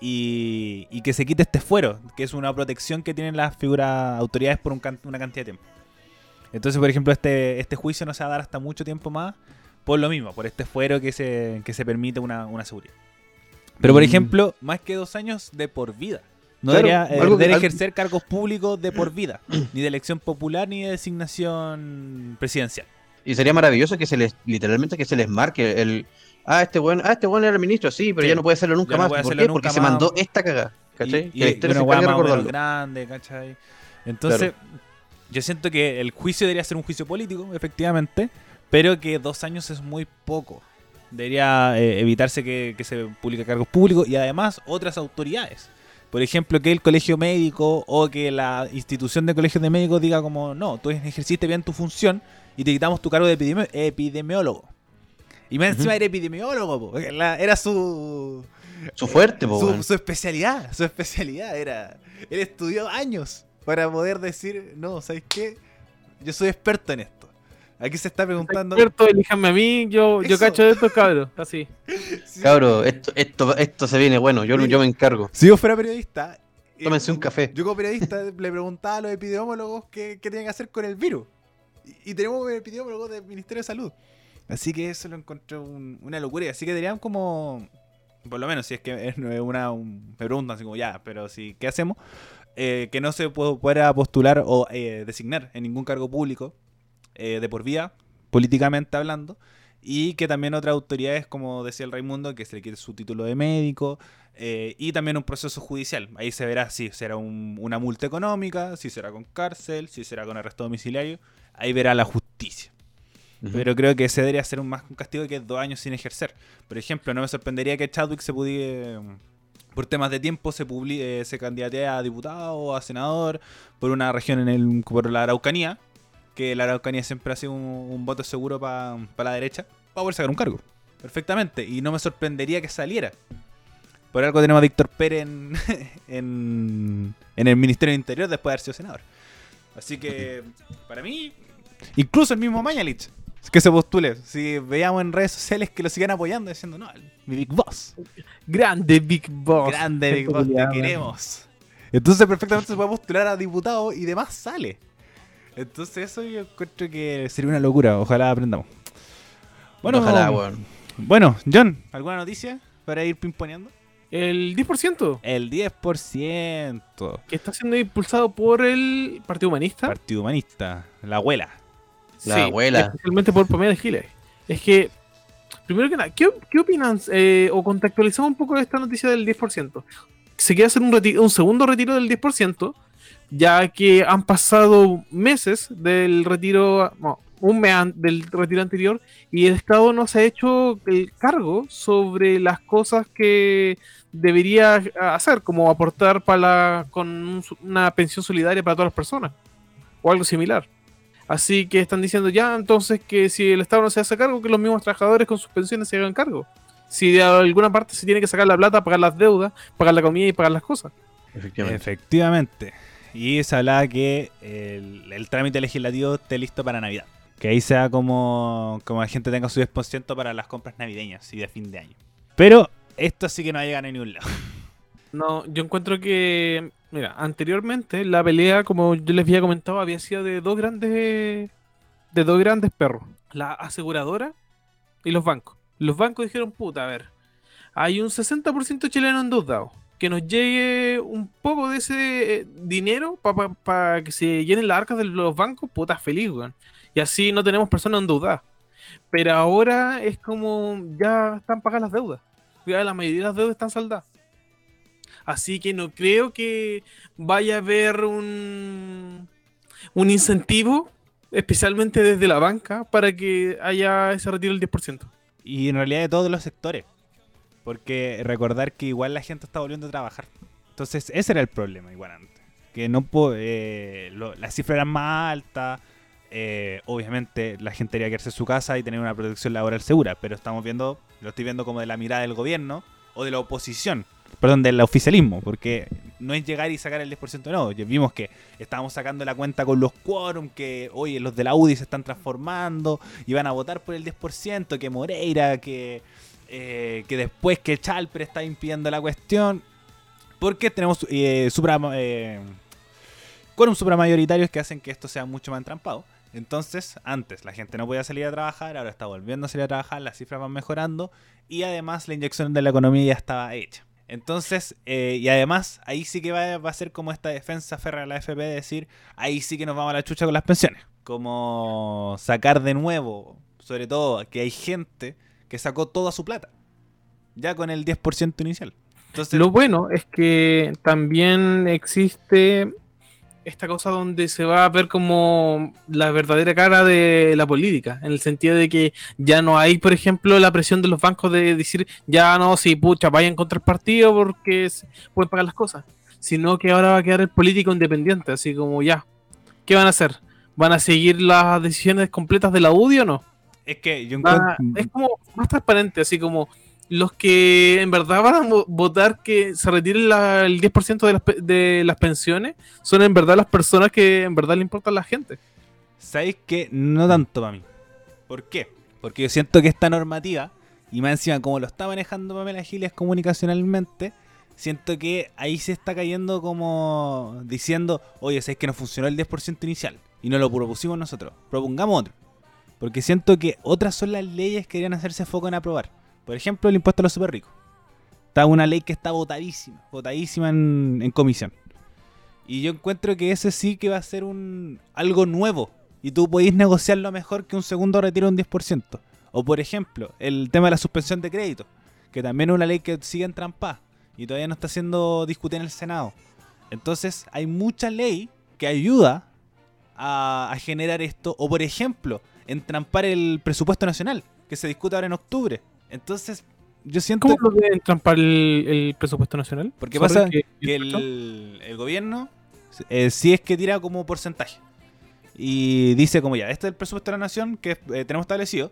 y, y que se quite este fuero, que es una protección que tienen las figuras autoridades por un can- una cantidad de tiempo. Entonces, por ejemplo, este, este juicio no se va a dar hasta mucho tiempo más por lo mismo, por este fuero que se, que se permite una, una seguridad. Pero, por Mm. ejemplo, más que dos años de por vida. No Claro, debería eh, algo que- debería algo- ejercer cargos públicos de por vida, *clears throat* ni de elección popular ni de designación presidencial. Y sería maravilloso que se les, literalmente que se les marque el, ah, este weón, ah, este weón era el ministro, sí, pero Sí. ya no puede hacerlo nunca más. puede ¿Por qué? Porque se mandó esta cagada, ¿cachai? Y, que la y- historia y se una weá encargue de más o menos recordarlo. grande, ¿cachai? Entonces, yo siento que el juicio debería ser un juicio político, efectivamente, pero que dos años es muy poco. Debería eh, evitarse que, que se publique cargos públicos y además otras autoridades. Por ejemplo, que el colegio médico o que la institución de colegio de médicos diga como, no, tú ejerciste bien tu función y te quitamos tu cargo de epidemi- epidemiólogo. Y más encima era epidemiólogo, po, porque la- era su Su fuerte, po, su, su especialidad, su especialidad era. Él estudió años para poder decir, no, ¿sabes qué? Yo soy experto en esto. Aquí se está preguntando. Experto, elíjanme a mí, yo, yo cacho de estos cabros, así. Cabro, esto, esto, esto se viene bueno, yo, yo me encargo. Si yo fuera periodista. eh, Tómense un café. Yo como periodista *laughs* le preguntaba a los epidemiólogos qué, qué tenían que hacer con el virus. Y, y tenemos epidemiólogos del Ministerio de Salud. Así que eso lo encontré un- una locura. Así que deberían como, por lo menos si es que es una, un- me preguntan así como ya, pero si, ¿qué hacemos? Eh, que no se pu- pueda postular o eh, designar en ningún cargo público eh, de por vía, políticamente hablando. Y que también otras autoridades, como decía el Raimundo, que se le quite su título de médico, eh, y también un proceso judicial. Ahí se verá si será un- una multa económica, si será con cárcel, si será con arresto domiciliario. Ahí verá la justicia. Pero creo que ese debería ser un más un castigo que dos años sin ejercer. Por ejemplo, no me sorprendería que Chadwick se pudiera, por temas de tiempo, se, publi- eh, se candidate a diputado o a senador por una región en el, por la Araucanía, que la Araucanía siempre ha sido un, un voto seguro para la derecha, para poder sacar un cargo. Perfectamente. Y no me sorprendería que saliera. Por algo tenemos a Víctor Pérez en, *laughs* en, en el Ministerio del Interior después de haber sido senador. Así que, para mí, incluso el mismo Mañalich, que se postule. Si veíamos en redes sociales que lo sigan apoyando, diciendo, no, mi Big Boss. Grande Big Boss. Grande Big Boss, te queremos. Entonces perfectamente se puede postular a diputado y demás sale. Entonces eso yo encuentro que sería una locura. Ojalá aprendamos. Bueno, Ojalá, weón. bueno, John, ¿alguna noticia para ir pimponeando? El 10% El 10%. que está siendo impulsado por el Partido Humanista. Partido Humanista. La abuela. La abuela. Especialmente por Pamela Giles. Es que, primero que nada, ¿qué, qué opinan? eh, o contextualizamos un poco esta noticia del 10%. Se quiere hacer un, reti- un segundo retiro del 10%, ya que han pasado meses del retiro, no, un mes del retiro anterior, y el Estado no se ha hecho el cargo sobre las cosas que debería hacer, como aportar para la- con un su- una pensión solidaria para todas las personas, o algo similar. Así que están diciendo ya entonces que si el Estado no se hace cargo, que los mismos trabajadores con sus pensiones se hagan cargo. Si de alguna parte se tiene que sacar la plata, pagar las deudas, pagar la comida y pagar las cosas. Efectivamente. Efectivamente. Y se hablaba que el, trámite legislativo esté listo para Navidad. Que ahí sea como, como la gente tenga su 10% para las compras navideñas y de fin de año. Pero esto sí que no llega a ningún lado. *laughs* No, yo encuentro que, mira, anteriormente la pelea, como yo les había comentado, había sido de dos grandes, de dos grandes perros, la aseguradora y los bancos. Los bancos dijeron, puta, a ver, hay un 60% chileno endeudado, que nos llegue un poco de ese eh, dinero para que se llenen las arcas de los bancos, puta, feliz, weón. Y así no tenemos personas endeudadas. Pero ahora es como, ya están pagadas las deudas. Ya la mayoría de las deudas están saldadas. Así que no creo que vaya a haber un, un incentivo, especialmente desde la banca, para que haya ese retiro del 10%. Y en realidad de todos los sectores. Porque recordar que igual la gente está volviendo a trabajar. Entonces ese era el problema igual antes. Que no eh, lo- las más altas. eh, obviamente la gente quería quedarse en su casa y tener una protección laboral segura. Pero estamos viendo, lo estoy viendo como de la mirada del gobierno o de la oposición. Perdón, del oficialismo. Porque no es llegar y sacar el 10% no. Vimos que estábamos sacando la cuenta con los quórum. Que oye, los de la UDI se están transformando y van a votar por el 10%. Que Moreira, que eh, que después que Chalper está impidiendo la cuestión, porque tenemos eh, supra, eh, quórum supramayoritarios que hacen que esto sea mucho más entrampado. Entonces, antes la gente no podía salir a trabajar, ahora está volviendo a salir a trabajar, las cifras van mejorando y además la inyección de la economía ya estaba hecha. Entonces, eh, y además, ahí sí que va, va a ser como esta defensa férrea de la FP de decir, ahí sí que nos vamos a la chucha con las pensiones. Como sacar de nuevo, sobre todo, que hay gente que sacó toda su plata. Ya con el 10% inicial. Entonces, Lo bueno es que también existe esta cosa donde se va a ver como la verdadera cara de la política, en el sentido de que ya no hay, por ejemplo, la presión de los bancos de decir, ya no, si pucha, vayan contra el partido porque pueden pagar las cosas, sino que ahora va a quedar el político independiente, así como ya, ¿qué van a hacer? ¿Van a seguir las decisiones completas de la UDI o no? Es que yo encuentro... es como más transparente, así como los que en verdad van a vo- votar que se retire la- el 10% de las, de las pensiones son en verdad las personas que en verdad le importa a la gente. ¿Sabéis que no tanto para mí? ¿Por qué? Porque yo siento que esta normativa, y más encima como lo está manejando Pamela Giles comunicacionalmente, siento que ahí se está cayendo como diciendo, oye, ¿sabéis que no funcionó el 10% inicial? Y no lo propusimos nosotros, propongamos otro. Porque siento que otras son las leyes que deberían hacerse foco en aprobar. Por ejemplo, el impuesto a los super ricos. Está una ley que está votadísima, votadísima en, comisión. Y yo encuentro que ese sí que va a ser un algo nuevo. Y tú podéis negociarlo mejor que un segundo retiro de un 10%. O por ejemplo, el tema de la suspensión de crédito. Que también es una ley que sigue en trampa. Y todavía no está siendo discutida en el Senado. Entonces hay mucha ley que ayuda a generar esto. O por ejemplo, entrampar el presupuesto nacional. Que se discute ahora en octubre. Entonces, yo siento ¿Cómo lo deben trampar el, el presupuesto nacional? Porque pasa que- que el, el gobierno, eh, si es que tira como porcentaje. Y dice como ya, este es el presupuesto de la nación que eh, tenemos establecido.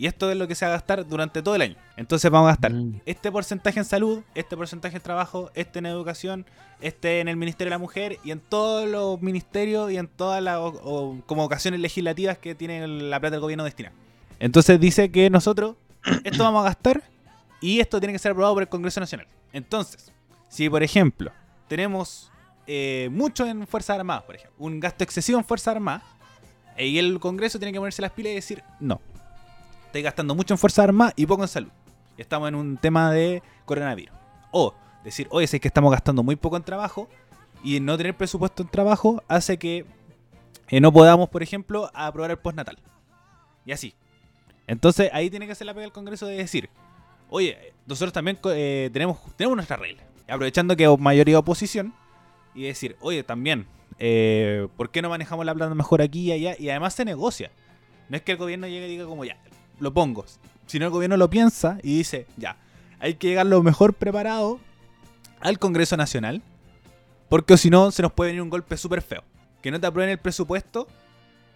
Y esto es lo que se va a gastar durante todo el año. Entonces vamos a gastar Mm. este porcentaje en salud, este porcentaje en trabajo, este en educación, este en el Ministerio de la Mujer y en todos los ministerios y en todas las como ocasiones legislativas que tiene la plata del gobierno destinada. Entonces dice que nosotros *coughs* esto vamos a gastar y esto tiene que ser aprobado por el Congreso Nacional. Entonces, si por ejemplo tenemos eh, mucho en Fuerzas Armadas, por ejemplo, un gasto excesivo en Fuerzas Armadas, y el Congreso tiene que ponerse las pilas y decir, no, estoy gastando mucho en Fuerzas Armadas y poco en salud. Estamos en un tema de coronavirus. O decir, oye, sé que estamos gastando muy poco en trabajo y no tener presupuesto en trabajo hace que eh, no podamos, por ejemplo, aprobar el postnatal. Y así. Entonces ahí tiene que hacer la pega el Congreso de decir, oye, nosotros también eh, tenemos, tenemos nuestra regla. Aprovechando que mayoría oposición y decir, oye, también, eh, ¿por qué no manejamos la plata mejor aquí y allá? Y además se negocia. No es que el gobierno llegue y diga como, ya, lo pongo. Sino el gobierno lo piensa y dice, ya, hay que llegar lo mejor preparado al Congreso Nacional. Porque si no, se nos puede venir un golpe súper feo. Que no te aprueben el presupuesto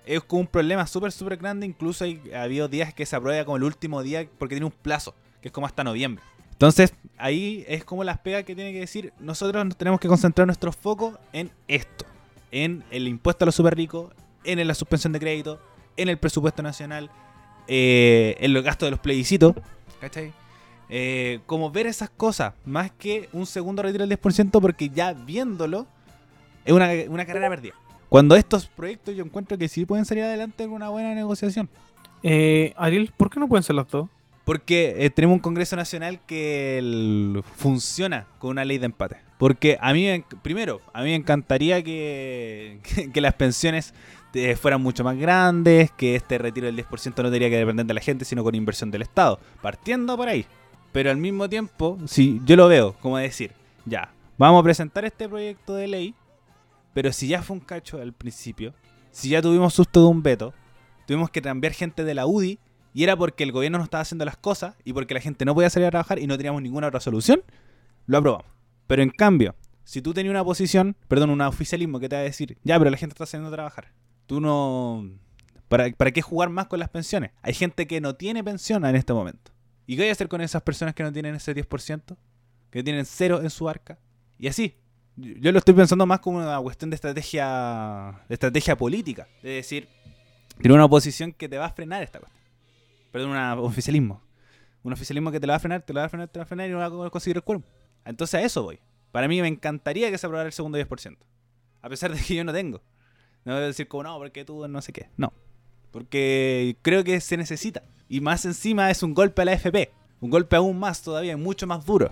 es como un problema súper, súper grande. Incluso hay, ha habido días que se aprueba como el último día porque tiene un plazo, que es como hasta noviembre. Entonces, ahí es como las pegas que tiene que decir, nosotros nos tenemos que concentrar nuestro foco en esto, en el impuesto a los super ricos, en la suspensión de crédito, en el presupuesto nacional, eh, en los gastos de los plebiscitos, ¿cachai? Eh, como ver esas cosas, más que un segundo retiro del 10%, porque ya viéndolo, es una, una carrera perdida. Cuando estos proyectos yo encuentro que sí pueden salir adelante con una buena negociación. Eh, Ariel, ¿por qué no pueden ser las dos? Porque eh, tenemos un Congreso Nacional que el- funciona con una ley de empate. Porque a mí, primero, a mí me encantaría que, que, *laughs* que las pensiones fueran mucho más grandes, que este retiro del 10% no tendría que depender de la gente, sino con inversión del Estado. Partiendo por ahí. Pero al mismo tiempo, si yo lo veo como decir, ya, vamos a presentar este proyecto de ley, pero si ya fue un cacho al principio, si ya tuvimos susto de un veto, tuvimos que cambiar gente de la UDI y era porque el gobierno no estaba haciendo las cosas y porque la gente no podía salir a trabajar y no teníamos ninguna otra solución, lo aprobamos. Pero en cambio, si tú tenías una posición, perdón, un oficialismo que te va a decir, ya, pero la gente está saliendo a trabajar, tú no... ¿Para, ¿Para qué jugar más con las pensiones? Hay gente que no tiene pensión en este momento. ¿Y qué voy a hacer con esas personas que no tienen ese 10%? Que tienen cero en su arca. Y así. Yo lo estoy pensando más como una cuestión de estrategia, de estrategia política. De decir, tiene una oposición que te va a frenar esta cuestión. Perdón, un oficialismo. Un oficialismo que te la va a frenar, te va a frenar, te la va a frenar y no va a conseguir el cuerpo. Entonces a eso voy. Para mí me encantaría que se aprobara el segundo 10%. A pesar de que yo no tengo. No a decir como, no, porque tú no sé qué. No. Porque creo que se necesita. Y más encima es un golpe a la FP. Un golpe aún más todavía, mucho más duro.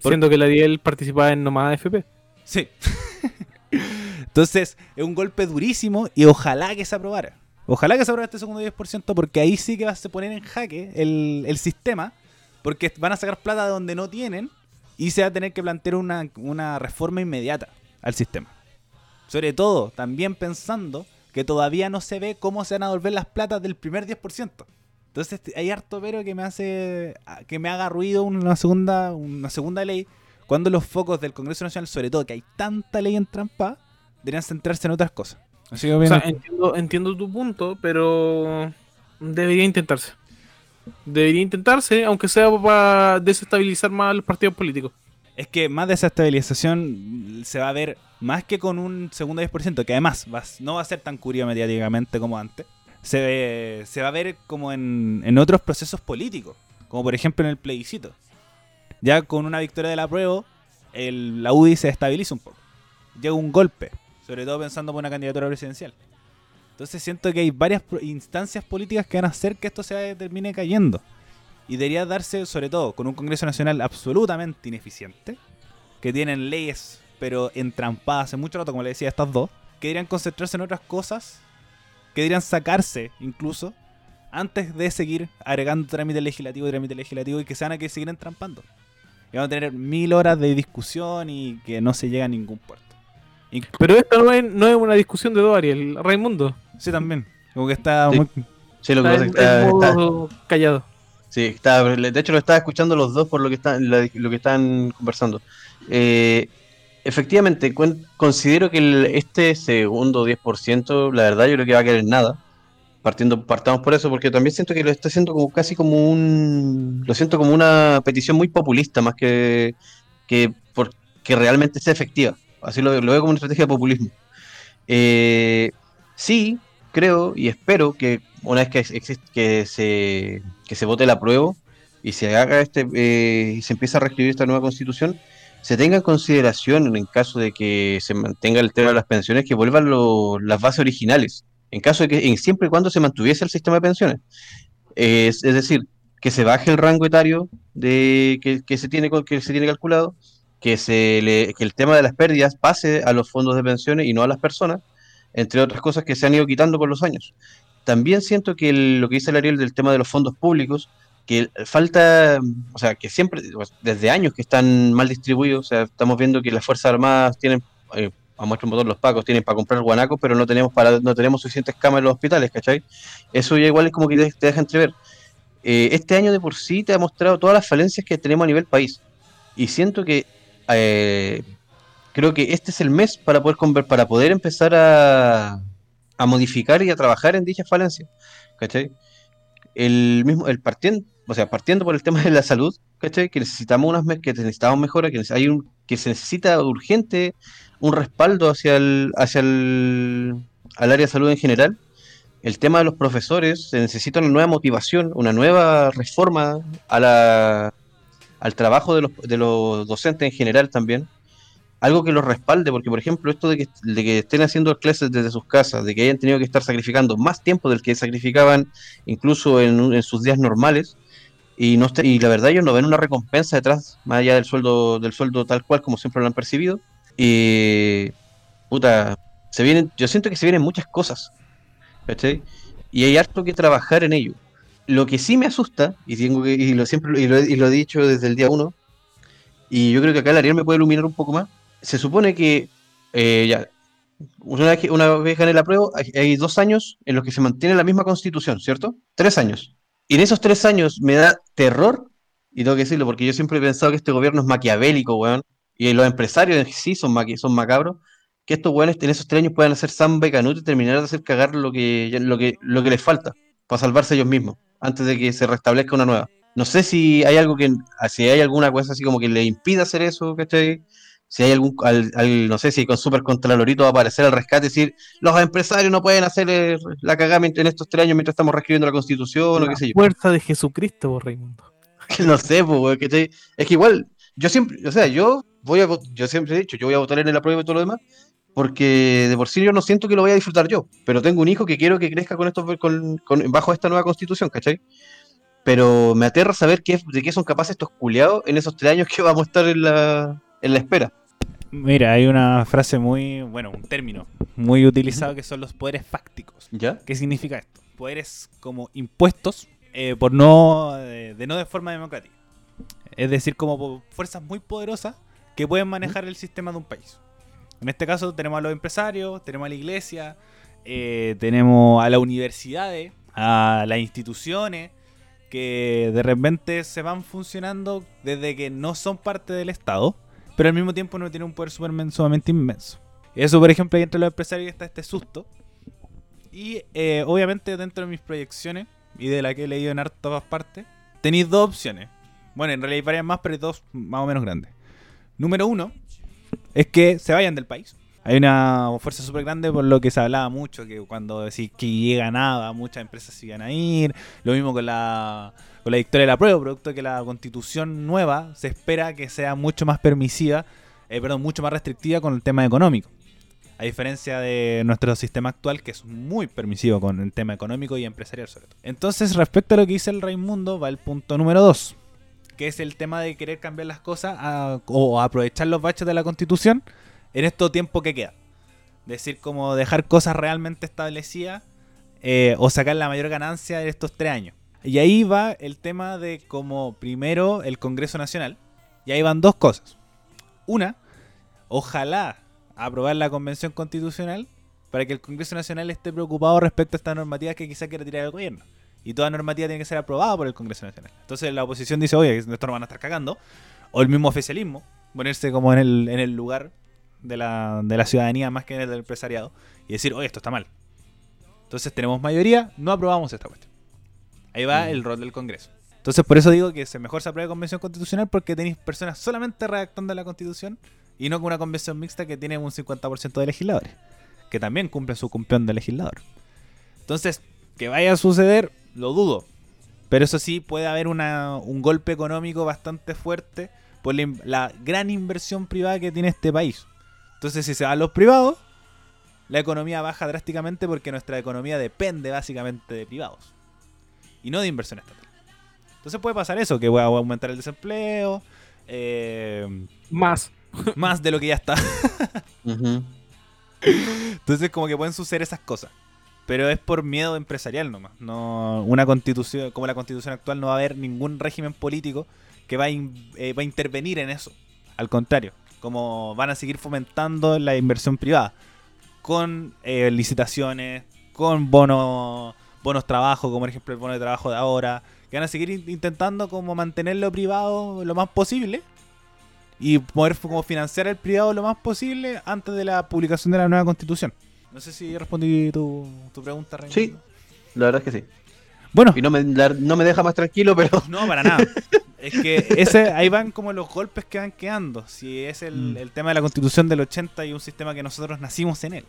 Siendo que la Ariel participaba en Nomada FP. Sí. *laughs* Entonces, es un golpe durísimo y ojalá que se aprobara. Ojalá que se aprobara este segundo 10% porque ahí sí que va a poner en jaque el, el sistema porque van a sacar plata de donde no tienen y se va a tener que plantear una, una reforma inmediata al sistema. Sobre todo, también pensando que todavía no se ve cómo se van a devolver las platas del primer 10%. Entonces hay harto pero que me hace que me haga ruido una segunda una segunda ley cuando los focos del Congreso Nacional, sobre todo que hay tanta ley en trampa, deberían centrarse en otras cosas. Así que O sea, entiendo, entiendo tu punto, pero debería intentarse. Debería intentarse, aunque sea para desestabilizar más los partidos políticos. Es que más desestabilización se va a ver más que con un segundo 10%, que además no va a ser tan curio mediáticamente como antes. Se, ve- se va a ver como en, otros procesos políticos, como por ejemplo en el plebiscito. Ya con una victoria de la prueba, el, la UDI se estabiliza un poco. Llega un golpe, sobre todo pensando por una candidatura presidencial. Entonces siento que hay varias instancias políticas que van a hacer que esto se termine cayendo. Y debería darse, sobre todo, con un Congreso Nacional absolutamente ineficiente, que tienen leyes, pero entrampadas hace mucho rato, como le decía, estas dos, que deberían concentrarse en otras cosas, que deberían sacarse incluso, antes de seguir agregando trámite legislativo y trámite legislativo y que se van a que seguir entrampando. Y vamos a tener mil horas de discusión y que no se llega a ningún puerto. Pero esto no es, no es una discusión de dos, Ariel. Raimundo. Sí, también. Como que está Sí. muy... Sí, lo que Está pasa es en, que está- está- modo callado. Sí, está- de hecho lo estaba escuchando los dos por lo que están, lo que están conversando. Eh, efectivamente, considero que este segundo 10%, la verdad yo creo que va a quedar en nada. Partiendo, partamos por eso, porque también siento que lo está haciendo como casi como un, lo siento como una petición muy populista, más que, que porque realmente sea efectiva. Así lo, lo veo como una estrategia de populismo. Eh, sí, creo y espero que una vez que, exist- que, se, que se vote el apruebo y se haga este eh, y se empiece a reescribir esta nueva constitución, se tenga en consideración en caso de que se mantenga el tema de las pensiones, que vuelvan las bases originales, en caso de que en siempre y cuando se mantuviese el sistema de pensiones. Es, es decir, que se baje el rango etario de que, se tiene que se tiene calculado, que se le, que el tema de las pérdidas pase a los fondos de pensiones y no a las personas, entre otras cosas que se han ido quitando con los años. También siento que lo que dice el Ariel del tema de los fondos públicos, que falta, o sea, que siempre, pues, desde años que están mal distribuidos, o sea, estamos viendo que las Fuerzas Armadas tienen, eh, a muestra un botón, los pacos tienen para comprar guanacos, pero no tenemos para no tenemos suficientes camas en los hospitales, ¿cachai? Eso ya igual es como que te, te deja entrever. Eh, este año de por sí te ha mostrado todas las falencias que tenemos a nivel país. Y siento que eh, creo que este es el mes para poder para poder empezar a, a modificar y a trabajar en dichas falencias. El mismo, el partiendo, o sea, partiendo por el tema de la salud, ¿cachai? Que necesitamos unas que necesitamos mejora, que hay un, que se necesita urgente un respaldo hacia el, hacia el al área de salud en general. El tema de los profesores, se necesita una nueva motivación, una nueva reforma a al trabajo de los, de los docentes en general también. Algo que los respalde, porque por ejemplo esto de que, de que estén haciendo clases desde sus casas, de que hayan tenido que estar sacrificando más tiempo del que sacrificaban incluso en, en sus días normales, y, no y la verdad ellos no ven una recompensa detrás, más allá del sueldo, del sueldo tal cual como siempre lo han percibido. Y puta, se vienen, yo siento que se vienen muchas cosas. Y hay harto que trabajar en ello. Lo que sí me asusta, y tengo que, y lo siempre y lo, y lo he dicho desde el día uno, y yo creo que acá el Ariel me puede iluminar un poco más. Se supone que eh, ya, una vez, que, una vez gané la prueba, hay, hay dos años en los que se mantiene la misma constitución, ¿cierto? Tres años. Y en esos tres años me da terror, y tengo que decirlo porque yo siempre he pensado que este gobierno es maquiavélico, weón, y los empresarios en sí son, maqui- son macabros, que estos weones en esos tres años puedan hacer samba y canuto y terminar de hacer cagar lo que, lo que, lo que les falta para salvarse ellos mismos, antes de que se restablezca una nueva. No sé si hay algo que, si hay alguna cosa así como que le impida hacer eso, ¿cachai? Si hay algún, al- al- no sé si con Super Contralorito va a aparecer al rescate y decir, los empresarios no pueden hacer eh, la cagada en estos tres años mientras estamos reescribiendo la constitución o qué sé yo. fuerza de Jesucristo, Raimundo. *laughs* No sé, pues, ¿cachai? Es que igual, yo siempre, o sea, yo voy a, yo siempre he dicho, yo voy a votar en el apruebo y todo lo demás, porque de por sí yo no siento que lo voy a disfrutar yo, pero tengo un hijo que quiero que crezca con esto, con, con- bajo esta nueva constitución, ¿cachai? Pero me aterra saber qué, de qué son capaces estos culiados en esos tres años que vamos a estar en la, en la espera. Mira, hay una frase muy, bueno, un término muy utilizado que son los poderes fácticos. ¿Ya? ¿Qué significa esto? Poderes como impuestos eh, por no eh, de no de forma democrática. Es decir, como fuerzas muy poderosas que pueden manejar el sistema de un país. En este caso tenemos a los empresarios, tenemos a la iglesia, eh, tenemos a las universidades, a las instituciones que de repente se van funcionando desde que no son parte del Estado, pero al mismo tiempo no tienen un poder supermen- sumamente inmenso. Eso, por ejemplo, entre los empresarios está este susto. Y eh, obviamente dentro de mis proyecciones, y de la que he leído en hartas partes, tenéis dos opciones. Bueno, en realidad hay varias más, pero dos más o menos grandes. Número uno es que se vayan del país. Hay una fuerza súper grande por lo que se hablaba mucho, que cuando decís que llega nada, muchas empresas se iban a ir. Lo mismo con la, con la victoria de la prueba, producto de que la constitución nueva se espera que sea mucho más permisiva, eh, perdón, mucho más restrictiva con el tema económico. A diferencia de nuestro sistema actual, que es muy permisivo con el tema económico y empresarial sobre todo. Entonces, respecto a lo que dice el Raimundo, va el punto número 2, que es el tema de querer cambiar las cosas o aprovechar los baches de la constitución en este tiempo que queda. Decir, como dejar cosas realmente establecidas eh, o sacar la mayor ganancia de estos tres años. Y ahí va el tema de como primero el Congreso Nacional. Y ahí van dos cosas. Una, ojalá aprobar la Convención Constitucional para que el Congreso Nacional esté preocupado respecto a estas normativas que quizá quiere tirar el gobierno. Y toda normativa tiene que ser aprobada por el Congreso Nacional. Entonces la oposición dice, oye, esto nos van a estar cagando. O el mismo oficialismo, ponerse como en el, en el lugar de la, de la ciudadanía más que en el del empresariado. Y decir, oye, esto está mal. Entonces tenemos mayoría, no aprobamos esta cuestión. Ahí va Mm. el rol del Congreso. Entonces por eso digo que se mejor se apruebe convención constitucional porque tenéis personas solamente redactando la constitución y no con una convención mixta que tiene un 50% de legisladores, que también cumplen su cumplión de legislador. Entonces, que vaya a suceder, lo dudo. Pero eso sí, puede haber una, un golpe económico bastante fuerte por la, la gran inversión privada que tiene este país. Entonces, si se van los privados, la economía baja drásticamente porque nuestra economía depende básicamente de privados y no de inversión estatal. Entonces puede pasar eso, que va a aumentar el desempleo, eh, Más. *laughs* más de lo que ya está. *laughs* Entonces como que pueden suceder esas cosas. Pero es por miedo empresarial nomás. No, una constitución, como la constitución actual, no va a haber ningún régimen político que va a, in- eh, va a intervenir en eso. Al contrario, como van a seguir fomentando la inversión privada. Con eh, licitaciones, con bonos, bonos trabajo, como por ejemplo el bono de trabajo de ahora. Que van a seguir in- intentando como mantenerlo privado lo más posible. Y poder como financiar el privado lo más posible antes de la publicación de la nueva constitución. No sé si respondí tu, tu pregunta, Raimundo. Sí. La verdad es que sí. Bueno, Y no me, la- no me deja más tranquilo, pero *laughs* no, para nada. *laughs* Es que ese, ahí van como los golpes que van quedando. Si es el, Mm. el tema de la constitución del 80 y un sistema que nosotros nacimos en él.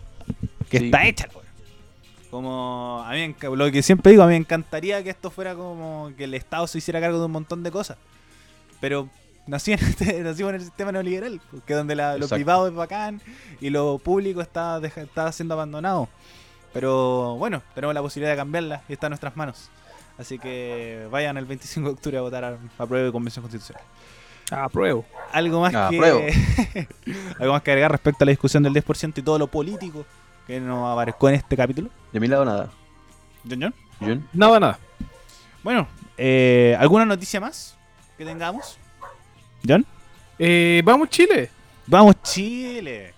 Que Sí. está hecha, pues. Como a mí, lo que siempre digo, a mí me encantaría que esto fuera como que el Estado se hiciera cargo de un montón de cosas. Pero nací en este- *laughs* nacimos en el sistema neoliberal, que donde la- lo privado es bacán y lo público está, deja- está siendo abandonado. Pero bueno, tenemos la posibilidad de cambiarla y está en nuestras manos. Así que vayan el 25 de octubre a votar a, a prueba de convención constitucional. Apruebo. Algo más Ah, que apruebo. *laughs* algo más que agregar respecto a la discusión del 10% y todo lo político que nos abarcó en este capítulo. de mi lado nada. John John. Jun. Nada, nada. Bueno, eh, ¿alguna noticia más que tengamos? John. Eh, vamos, Chile. Vamos Chile.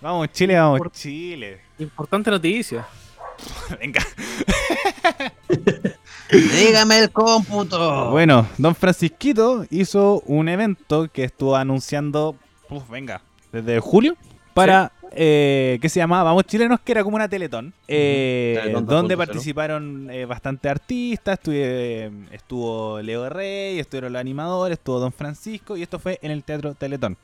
Vamos Chile, vamos Por- Chile. Importante noticia. *laughs* Venga. *laughs* Dígame el cómputo. Bueno, Don Francisquito hizo un evento que estuvo anunciando, uf, venga, desde julio, para, eh, que se llamaba Vamos Chilenos, que era como una teletón, eh, Teletón donde 2.0. participaron eh, bastantes artistas, estuve- estuvo Leo Rey, estuvieron los animadores, estuvo Don Francisco, y esto fue en el Teatro Teletón.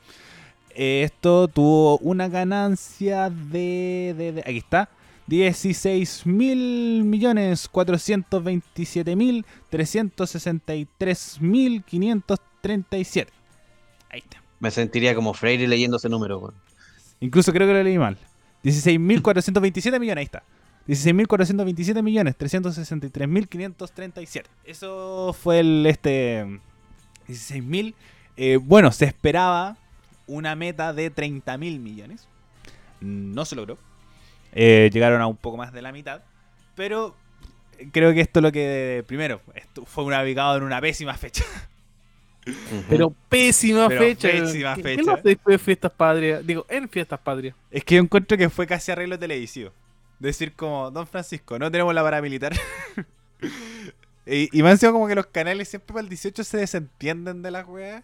Eh, esto tuvo una ganancia de, de- de- aquí está, 16 mil millones 427 mil 363 mil 537. Ahí está. Me sentiría como Freire leyendo ese número, weón. Incluso creo que lo leí mal. 16 mil 427 millones, ahí está. 16 mil 427 millones 363 mil 537. Eso fue el este 16 mil. Eh, bueno, se esperaba una meta de 30 mil millones. No se logró. Eh, llegaron a un poco más de la mitad. Pero creo que esto es lo que. Primero, esto fue un ubicado en una pésima fecha. *laughs* Pero pésima Pero fecha. pésima ¿Qué- fecha. ¿Qué lo después de fiestas patrias? Digo, en fiestas patrias. Es que yo encuentro que fue casi arreglo televisivo. Decir como, Don Francisco, no tenemos la paramilitar. *laughs* y, y me han sido como que los canales siempre para el 18 se desentienden de las weas.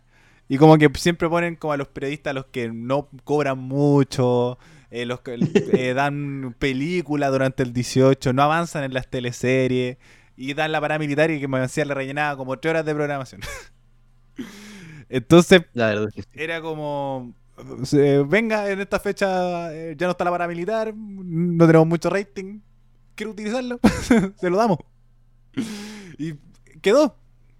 Y como que siempre ponen como a los periodistas los que no cobran mucho, eh, los que *laughs* eh, dan película durante el 18, no avanzan en las teleseries. y dan la paramilitar y que me decía le rellenaba como tres horas de programación. *laughs* Entonces, La verdad es que sí. era como venga en esta fecha eh, ya no está la paramilitar no tenemos mucho rating quiero utilizarlo *laughs* se lo damos y quedó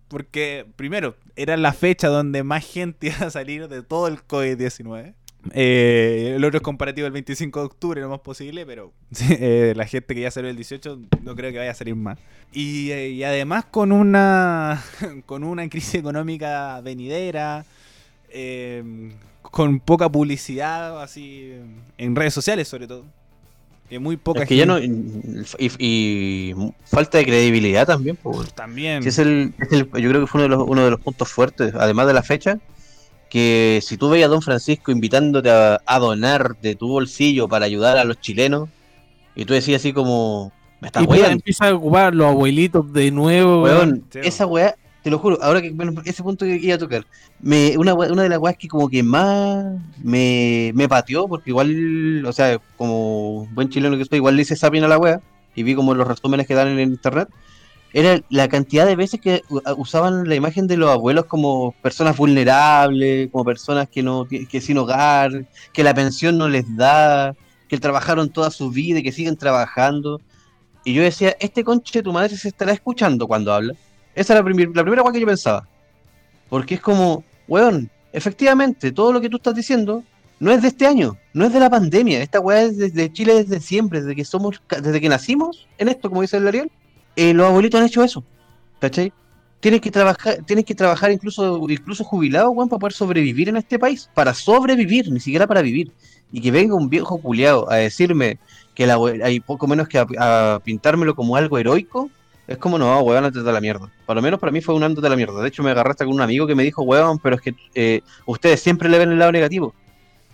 porque primero era la fecha donde más gente *laughs* iba a salir de todo el COVID-19 eh, el otro es comparativo del 25 de octubre lo más posible pero *laughs* eh, la gente que ya salió el 18 no creo que vaya a salir más y, eh, y además con una *laughs* con una crisis económica venidera eh, con poca publicidad, así, en redes sociales sobre todo. Que muy poca Es que ya no. gente- Y, y falta de credibilidad también, pues. También. Es el, es el- yo creo que fue uno de, los, uno de los puntos fuertes, además de la fecha, que si tú veías a Don Francisco invitándote a, a donar de tu bolsillo para ayudar a los chilenos, y tú decías así como, me estás Y pues empieza a ocupar los abuelitos de nuevo. weón, esa weá, te lo juro, ahora que, bueno, ese punto que iba a tocar, me, una, una de las weas que como que más me, me pateó, porque igual, o sea, como buen chileno que soy, igual le hice sapien a la wea, y vi como los resúmenes que dan en el internet, era la cantidad de veces que usaban la imagen de los abuelos como personas vulnerables, como personas que no que, sin hogar, que la pensión no les da, que trabajaron toda su vida y que siguen trabajando. Y yo decía, este conche de tu madre se estará escuchando cuando habla. Esa era la, primi- la primera cosa que yo pensaba. Porque es como, weón, efectivamente, todo lo que tú estás diciendo no es de este año, no es de la pandemia. Esta weá es desde Chile desde siempre, desde que somos, desde que nacimos en esto, como dice el Ariel. Eh, los abuelitos han hecho eso. ¿Cachai? Tienes que trabajar, tienes que trabajar incluso, incluso jubilado, weón, para poder sobrevivir en este país. Para sobrevivir, ni siquiera para vivir. Y que venga un viejo culiado a decirme que la hay poco menos que a, a pintármelo como algo heroico, es como, no, weón, antes de la mierda. Por lo menos para mí fue un antes de la mierda. De hecho, me agarré hasta con un amigo que me dijo, weón, pero es que eh, ustedes siempre le ven el lado negativo.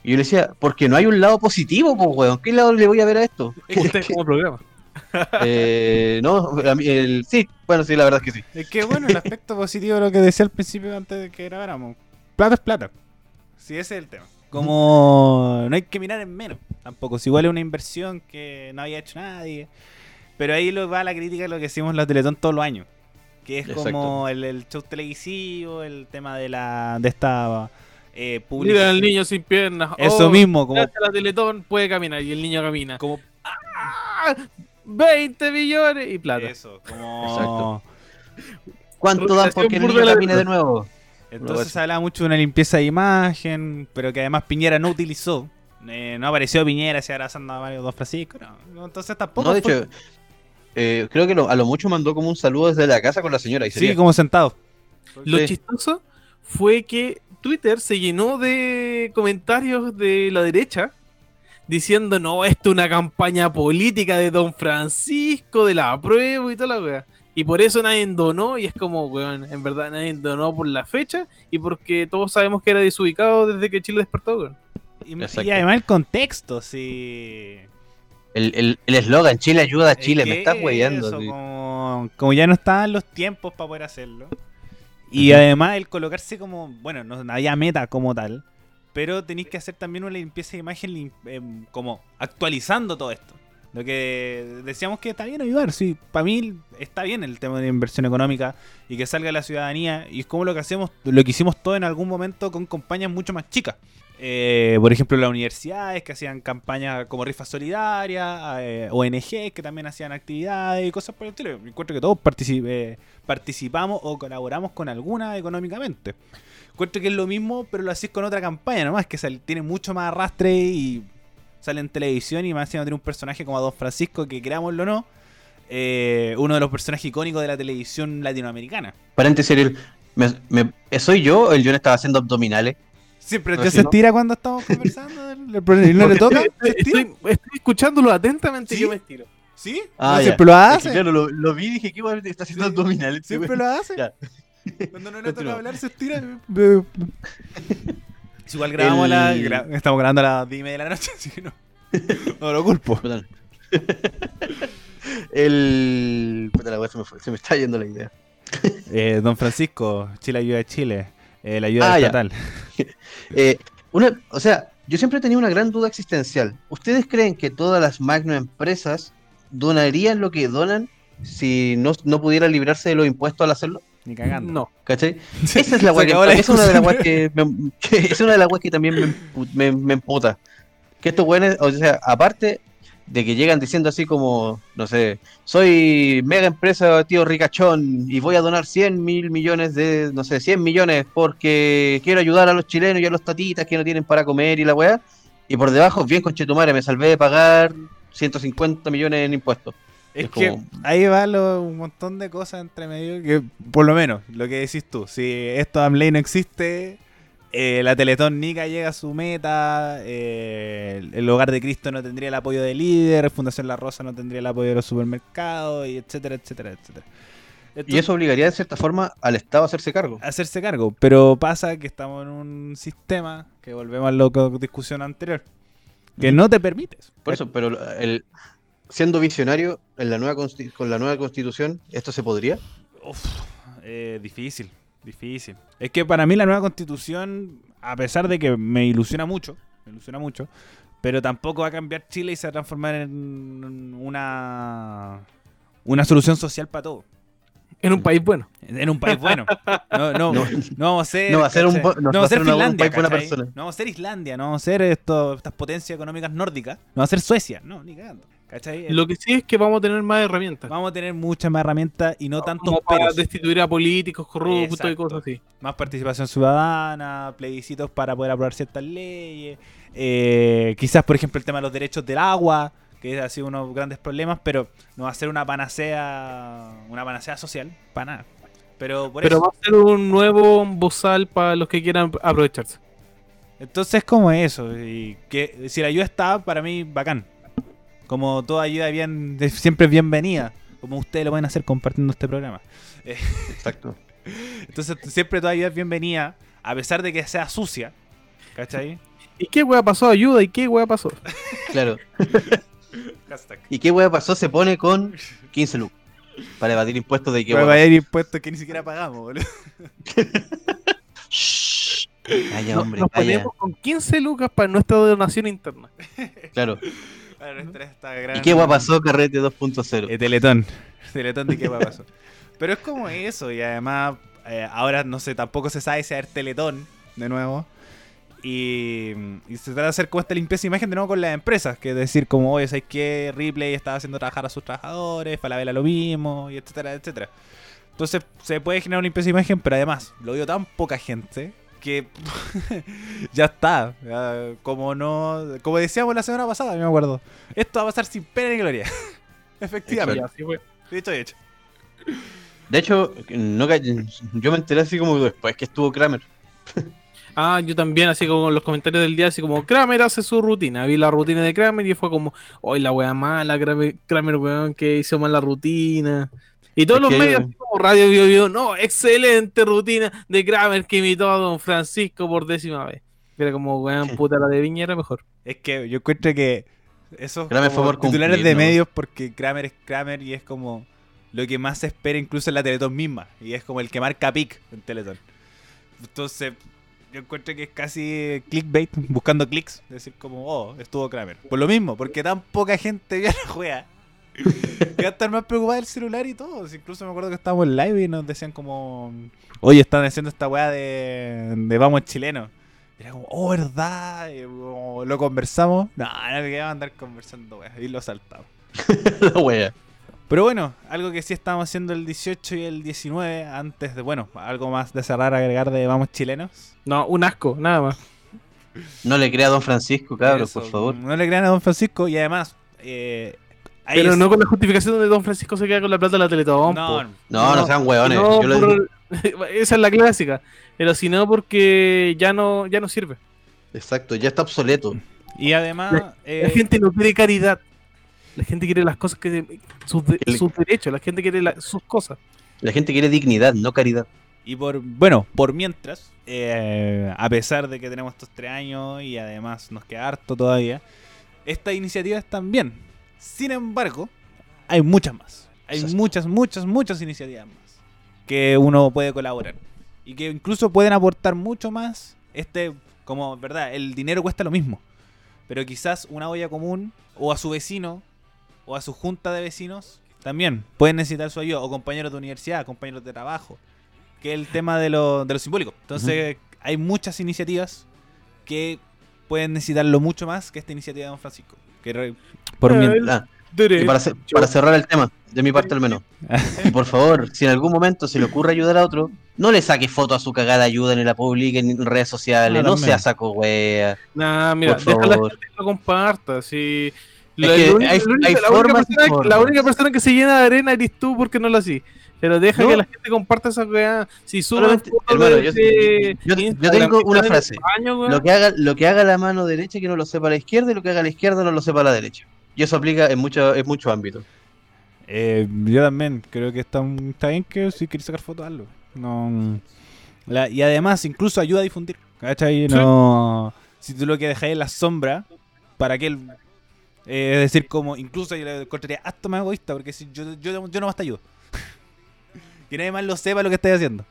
Y yo le decía, porque no hay un lado positivo, pues, weón. ¿Qué lado le voy a ver a esto? Es que como programa. Eh, no, el, sí, bueno, sí, la verdad es que sí. Es que bueno, el aspecto positivo de lo que decía al principio antes de que grabáramos. Plata es plata. Sí, ese es el tema. Como no hay que mirar en menos tampoco. Si igual es una inversión que no había hecho nadie. Pero ahí lo va la crítica de lo que hicimos en la Teletón todos los años. Que es Exacto. como el, el show televisivo, el tema de la de esta eh, Mira publicidad. al niño sin piernas. Eso Oh, mismo, como, la Teletón puede caminar y el niño camina. como ¡Ah! 20 millones y plata. eso, como Exacto. ¿Cuánto dan porque el niño camine de nuevo? Entonces se hablaba mucho de una limpieza de imagen, pero que además Piñera no utilizó. Eh, no apareció Piñera así abrazando a Mario Don Francisco. No. Entonces tampoco. No, de fue- hecho, eh, creo que lo- a lo mucho mandó como un saludo desde la casa con la señora. Y sí, sería. como sentado. Lo Sí. chistoso fue que Twitter se llenó de comentarios de la derecha diciendo, no, esto es una campaña política de Don Francisco, de la prueba y toda la wea. Y por eso nadie donó, y es como, weón, en verdad nadie donó por la fecha y porque todos sabemos que era desubicado desde que Chile despertó, weón. Y, y además el contexto, sí. El el- el eslogan, Chile ayuda a Chile, me estás weyando. Como, como ya no estaban los tiempos para poder hacerlo. Y además el colocarse como, bueno, no había meta como tal, pero tenéis que hacer también una limpieza de imagen em, como actualizando todo esto. Lo que decíamos que está bien ayudar, sí, para mí está bien el tema de inversión económica y que salga la ciudadanía y es como lo que hacemos, lo que hicimos todo en algún momento con compañías mucho más chicas. Eh, por ejemplo, las universidades que hacían campañas como rifas solidarias, eh, ONG que también hacían actividades y cosas por el estilo. Encuentro que todos partici- eh, participamos o colaboramos con alguna económicamente. Encuentro que es lo mismo, pero lo hacís con otra campaña nomás, que tiene mucho más arrastre y sale en televisión y más encima tiene un personaje como a Don Francisco, que creámoslo o no, eh, uno de los personajes icónicos de la televisión latinoamericana. Paréntesis, Ariel, me- me- ¿soy yo o el John estaba haciendo abdominales? No, si se no. estira cuando estamos conversando, *laughs* el- el- no le toca. Estoy, estoy escuchándolo atentamente y ¿Sí? yo me estiro. ¿Sí? Ah, No, siempre lo Es que, hace. claro, lo, lo vi y dije, ¿qué bueno está haciendo Sí, abdominales? Siempre lo hace. Ya. Cuando no le toca hablar, se estira. Igual grabamos El- la. gra- estamos grabando a las 10 y media de la noche, *laughs* así que no. No lo culpo. Perdón. el. Puta la wea, se me fue, se me está yendo la idea. Eh, don Francisco, Chile ayuda a Chile. eh, la ayuda Ah, estatal. *laughs* Eh, una, o sea, yo siempre he tenido una gran duda existencial. ¿Ustedes creen que todas las magno empresas donarían lo que donan si no, no pudiera librarse de los impuestos al hacerlo? Ni cagando. No. ¿Cachai? Esa es la weá que, es una de las weas que, me- *laughs* que- es una de las weas que también me, empu- me, me emputa. Que estos weones, o sea, aparte de que llegan diciendo así como, no sé, soy mega empresa tío ricachón y voy a donar 100 mil millones de, no sé, 100 millones porque quiero ayudar a los chilenos y a los tatitas que no tienen para comer y la weá. Y por debajo, bien conchetumare, me salvé de pagar 150 millones en impuestos. Es Es que como- ahí va lo- un montón de cosas entre medio que, por lo menos, lo que decís tú, si esto de Amley no existe, eh, la Teletón Nica llega a su meta, eh, el- el Hogar de Cristo no tendría el apoyo de líder, Fundación La Rosa no tendría el apoyo de los supermercados, y etcétera, etcétera, etcétera. Y eso obligaría de cierta forma al Estado a hacerse cargo. hacerse cargo, pero pasa que estamos en un sistema, que volvemos a la discusión anterior, que no te permites. Por eso, pero el, siendo visionario en la nueva con la nueva constitución, ¿esto se podría? Uf, eh, difícil, difícil. Es que para mí la nueva constitución, a pesar de que me ilusiona mucho, me ilusiona mucho, pero tampoco va a cambiar Chile y se va a transformar en una una solución social para todo. En un país bueno. En un país bueno. No, no, no, No. vamos a ser. No va a ser un no no va a ser ser una- un Finlandia. país buena persona. No vamos a ser Islandia, no vamos a ser esto, estas potencias económicas nórdicas. No vamos a ser Suecia, no, ni cagando. ¿Cachai? Lo que sí es que vamos a tener más herramientas. Vamos a tener muchas más herramientas y no tantos como para peros. destituir a políticos corruptos y Exacto. cosas así. más participación ciudadana, plebiscitos para poder aprobar ciertas leyes, eh, quizás por ejemplo el tema de los derechos del agua, que ha sido uno de los grandes problemas, pero no va a ser una panacea, una panacea social, para nada. Pero por Pero eso, va a ser un nuevo bozal para los que quieran aprovecharse. entonces como eso, y que si la ayuda está, para mí bacán. Como toda ayuda bien, siempre es bienvenida, como ustedes lo pueden hacer compartiendo este programa. Exacto. *laughs* Entonces siempre toda ayuda es bienvenida, a pesar de que sea sucia, ¿cachai? ¿Y qué wea pasó? Ayuda, ¿y qué wea pasó? Claro. *laughs* ¿Y qué hueá pasó? Se pone con 15 lucas. Para evadir impuestos de qué Puede hueá haber impuestos que ni siquiera pagamos, boludo. *laughs* Shh. Calla, hombre, Nos calla. ponemos con 15 lucas para nuestra donación interna. Claro. Esta gran- ¿Y qué hueá pasó, Carrete 2.0? Eh, Teletón. Teletón de qué hueá pasó. Pero es como eso, y además, eh, ahora no sé, tampoco se sabe si haber Teletón de nuevo. Y, y se trata de hacer como esta limpieza de imagen de nuevo con las empresas, que es decir, como, oye, ¿sabes qué? Ripley estaba haciendo trabajar a sus trabajadores, Falabella lo mismo, y etcétera, etcétera. Entonces se puede generar una limpieza de imagen, pero además lo vio tan poca gente que *laughs* ya está. ya, como no, como decíamos la semana pasada, me acuerdo. Esto va a pasar sin pena ni gloria. *laughs* Efectivamente. Así fue. Dicho y hecho. De hecho, no yo me enteré así como después que estuvo Kramer. Ah, yo también, así como en los comentarios del día, así como Kramer hace su rutina. Vi la rutina de Kramer y fue como, hoy la wea mala, Kramer, Kramer, weón, que hizo mal la rutina. Y todos Es los que- medios, como Radio Bio Bio, no, excelente rutina de Kramer que imitó a Don Francisco por décima vez. Era como, weón, puta, la de Viña era mejor. Es que yo encuentro que esos Kramer como fue por titulares cumplir, de ¿no? medios porque Kramer es Kramer y es como lo que más se espera incluso en la Teletón misma. Y es como el que marca pic en Teletón. Entonces, yo encuentro que es casi clickbait, buscando clics, decir como, oh, estuvo Kramer. Por lo mismo, porque tan poca gente vio la juega. Que a estar más preocupada del celular y todo. Incluso me acuerdo que estábamos en live y nos decían como, oye, están haciendo esta weá de, de Vamos Chileno. Y era como, oh, ¿verdad? Y como, lo conversamos. No, no me quedaba andar conversando, weá. Y lo saltamos. *laughs* La wea. Pero bueno, algo que sí estábamos haciendo el 18 y el 19, antes de, bueno, algo más de cerrar, agregar de Vamos Chilenos. No, un asco, nada más. No le crea a Don Francisco, cabros, Eso, por favor. No le crean a Don Francisco y además, eh, Pero es- no con la justificación de Don Francisco se queda con la plata de la Teletón. no. No, no, No, sean hueones. No, Yo por- *laughs* Esa es la clásica. Pero si no, porque ya no, ya no sirve. Exacto, ya está obsoleto. Y además, La eh, gente no quiere caridad. La gente quiere las cosas que. sus, de- El- sus derechos. La gente quiere la- sus cosas. La gente quiere dignidad, no caridad. Y por, bueno, por mientras, eh, a pesar de que tenemos estos tres años y además nos queda harto todavía, estas iniciativas están bien. Sin embargo, hay muchas más. Hay muchas, muchas, muchas iniciativas más que uno puede colaborar. Y que incluso pueden aportar mucho más. Este, como, ¿verdad? El dinero cuesta lo mismo. Pero quizás una olla común, o a su vecino, o a su junta de vecinos, también pueden necesitar su ayuda, o compañeros de universidad, compañeros de trabajo, que es el tema de lo, de lo simbólico. Entonces, hay muchas iniciativas que pueden necesitarlo mucho más que esta iniciativa de Don Francisco. Que re- por mi- Eh, Ah, para, ce- para cerrar el tema, de mi parte al menos. Y por favor, si en algún momento se le ocurre ayudar a otro, no le saque foto a su cagada ayuda ni la publique en redes sociales, no también. sea saco wea. Nah, mira, Por deja la favor. gente que lo comparta. Si Es la, que la única, hay- la persona, la formas. única persona que se llena de arena eres tú porque no lo así. Pero deja No. que la gente comparta esa weá. Si suben hermano, de- yo- yo- yo tengo que una frase. Lo que, haga, lo que haga la mano derecha que no lo sepa la izquierda y lo que haga la izquierda no lo sepa la derecha. Y eso aplica en, mucho, en muchos ámbitos. Eh, yo también creo que está, está bien que si quieres sacar fotos, hazlo. No, la- y además, incluso ayuda a difundir. ¿Cachai? No, Si tú lo que dejáis en la sombra, ¿para qué? el- eh, es decir, como incluso yo le encontraría hasta más egoísta, porque si yo, yo, yo nomás te ayudo. Que nadie más lo sepa lo que estás haciendo.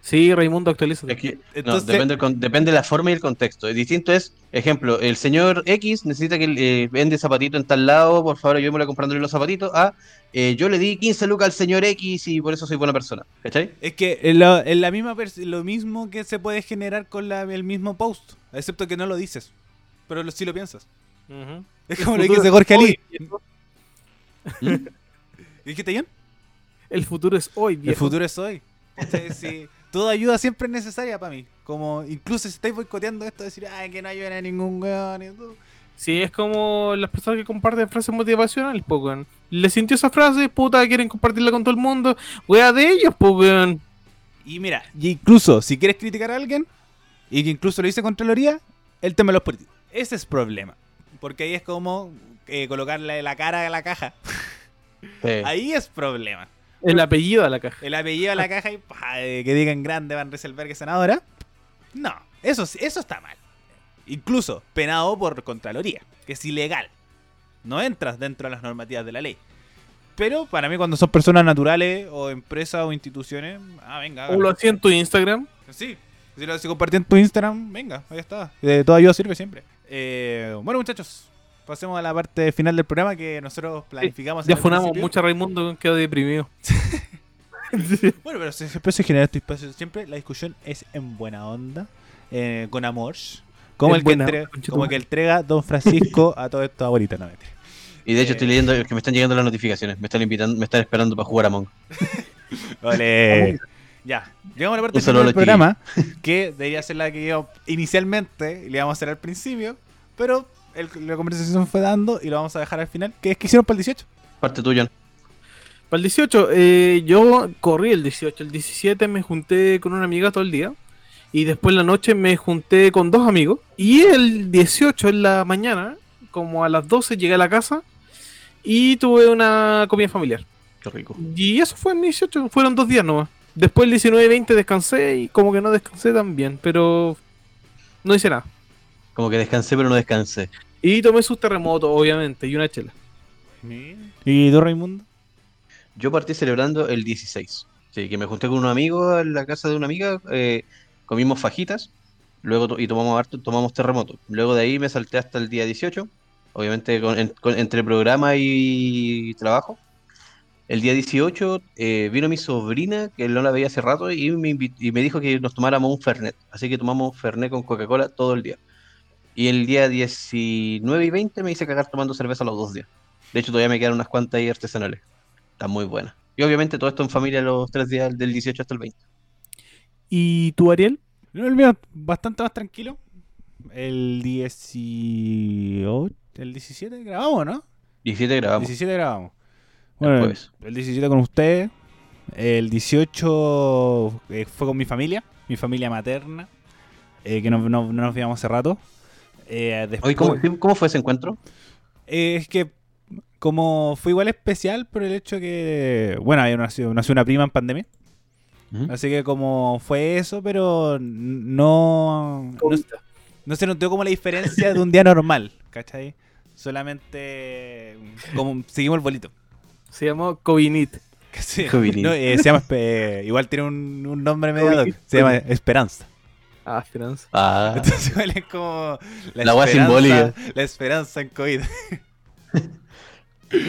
Sí, Raimundo, actualiza. Es que, no, depende, del con- depende de la forma y el contexto. El distinto es, ejemplo, el señor X necesita que eh, vende zapatito en tal lado, por favor, ayúdame comprándole los zapatitos. A, eh, yo le di 15 lucas al señor X y por eso soy buena persona. ¿Cachai? Es que es lo, es la misma lo mismo que se puede generar con la- el mismo post, excepto que no lo dices, pero lo, sí lo piensas. Es como lo futuro dice Jorge Ali. hoy, viejo. ¿Dijiste bien? El futuro es hoy, El viejo. futuro es hoy. ¿Cachai? Sí, toda ayuda siempre es necesaria para mí. Como incluso si estáis boicoteando esto, decir, ay, que no ayuden a ningún weón y todo. Sí, es como las personas que comparten frases motivacionales, po, weón. Les sintió esa frase, puta, quieren compartirla con todo el mundo. Wea de ellos, po, weón. Y mira, y incluso si quieres criticar a alguien y que incluso lo dice Contraloría, el tema de los políticos. Ese es problema. Porque ahí es como eh, colocarle la cara a la caja. Sí. Ahí es problema. El apellido a la caja. El apellido a la caja y pa, que digan grande Van Rieselberg senadora. No, eso, sí- eso está mal. Incluso penado por Contraloría, que es ilegal. No entras dentro de las normativas de la ley. Pero para mí cuando son personas naturales o empresas o instituciones, ah, venga. O lo hacía en tu Instagram. Sí, si lo si compartí en tu Instagram, venga, ahí está. De toda ayuda sirve siempre. Eh, bueno muchachos, pasemos a la parte final del programa que nosotros planificamos. Ya funamos mucho a Raimundo, quedó deprimido. *laughs* Bueno, pero se- siempre se genera este espacio. Siempre la discusión es en buena onda, eh, con amor. Como el, que buena entre- onda, concha tu como que entrega Don Francisco a todo esto ahorita, no mentira. Y de hecho Eh. estoy leyendo que me están llegando las notificaciones. Me están invitando, me están esperando para jugar a Monk. *laughs* Ole. Ya, llegamos a la parte final del programa, que debería ser la que yo inicialmente y le íbamos a hacer al principio, pero el- la conversación fue dando y lo vamos a dejar al final, que es que hicieron para el 18. Parte tuya. Para el 18, eh, yo corrí el 18. El 17 me junté con una amiga todo el día. Y después en la noche me junté con dos amigos. Y el 18 en la mañana, como a las 12, llegué a la casa. Y tuve una comida familiar. Qué rico. Y eso fue en mi 18. Fueron dos días nomás. Después el 19 y 20 descansé. Y como que no descansé tan bien. Pero no hice nada. Como que descansé pero no descansé. Y tomé sus terremotos, obviamente. Y una chela. ¿Y tú, Raimundo? Yo partí celebrando el 16. Sí, que me junté con un amigo en la casa de una amiga, eh, comimos fajitas, luego to- y tomamos harto- tomamos terremoto. Luego de ahí me salté hasta el día 18, obviamente con- en- con- entre programa y trabajo. El día 18 eh, vino mi sobrina, que no la veía hace rato, y me, y me dijo que nos tomáramos un Fernet. Así que tomamos Fernet con Coca-Cola todo el día. Y el día 19 y 20 me hice cagar tomando cerveza los dos días. De hecho, todavía me quedan unas cuantas ahí artesanales. Está muy buena. Y obviamente todo esto en familia los tres días del 18 hasta el 20. ¿Y tú, Ariel? No, el mío bastante más tranquilo. El 18, el 17 grabamos, ¿no? 17 grabamos. 17 grabamos. el Bueno, jueves. el 17 con ustedes. El 18 eh, fue con mi familia, mi familia materna, eh, que no, no- no nos veíamos hace rato. Eh, después, ¿cómo, cómo fue ese encuentro? eh, es que como fue igual especial por el hecho que, bueno, había nacido, nació una prima en pandemia. Así que como fue eso, pero no, no, no se notó como la diferencia de un día normal, ¿cachai? Solamente como seguimos el bolito. Se llamó Covinit. *laughs* Sí. No, eh, se llama, espe- igual tiene un, un nombre medio se llama Esperanza. Ah, Esperanza. Ah, Entonces igual es como La esperanza- simbólica. La esperanza en COVID.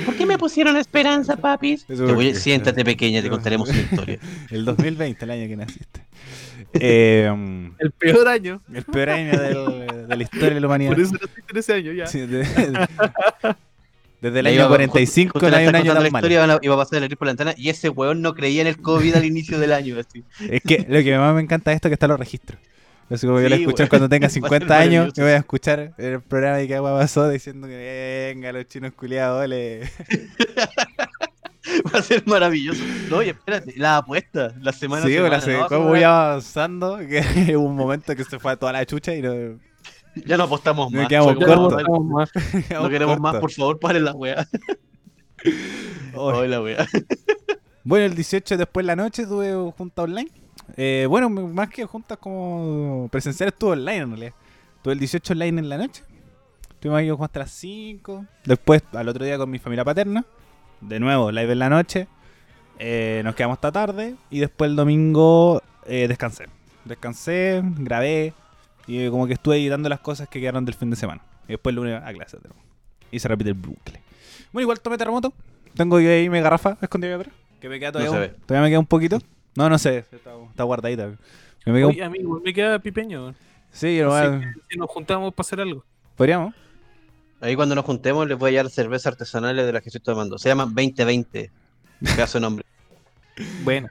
¿Por qué me pusieron esperanza, papis? Te voy- siéntate pequeña, te contaremos una historia. *laughs* El 2020, el año que naciste. Eh, El peor año. el peor año del- de la historia de la humanidad. Por eso naciste en ese año ya. Sí, de- *laughs* desde el año iba- 45 justo no hay un año tan la historia, iba a pasar el por la ventana y ese weón no creía en el COVID al inicio del año. Así. Es que lo que más me encanta de esto es que están los registros. Así como yo Sí, escuché weón. cuando tenga Va a ser 50 años, me voy a escuchar el programa de que agua pasó diciendo que venga los chinos culiados, ole. *laughs* Va a ser maravilloso. No, y espérate, la apuesta, la semana Sí, semana, se- no, semana- voy avanzando, que *laughs* hubo un momento que se fue a toda la chucha y no, *laughs* Ya no apostamos más. quedamos Ya no cortos. estamos más. No queremos más, por favor, paren la weá. Ay, la weá. Bueno, el 18 después de la noche tuve junta online. Eh, bueno, más que juntas como presenciales, estuve online en realidad. Tuve el 18 online en la noche. Estuvimos ahí como hasta las 5. Después, al otro día con mi familia paterna. De nuevo, live en la noche. Eh, nos quedamos hasta tarde. Y después el domingo eh, descansé. Descansé, grabé. Y como que estuve editando las cosas que quedaron del fin de semana. Y después el lunes a clase. Y se repite el bucle. Bueno, igual tomé terremoto. Tengo yo ahí mi garrafa escondida atrás. Que me queda todavía, No un- todavía me queda un poquito. No, no sé. Está, está guardadita. Me un- Oye, amigo, me queda pipeño. Sí, que si nos juntamos para hacer algo. podríamos. Ahí cuando nos juntemos les voy a llevar cerveza artesanales de las que estoy tomando. Se llama 2020. Pedazo de nombre. *laughs* Bueno.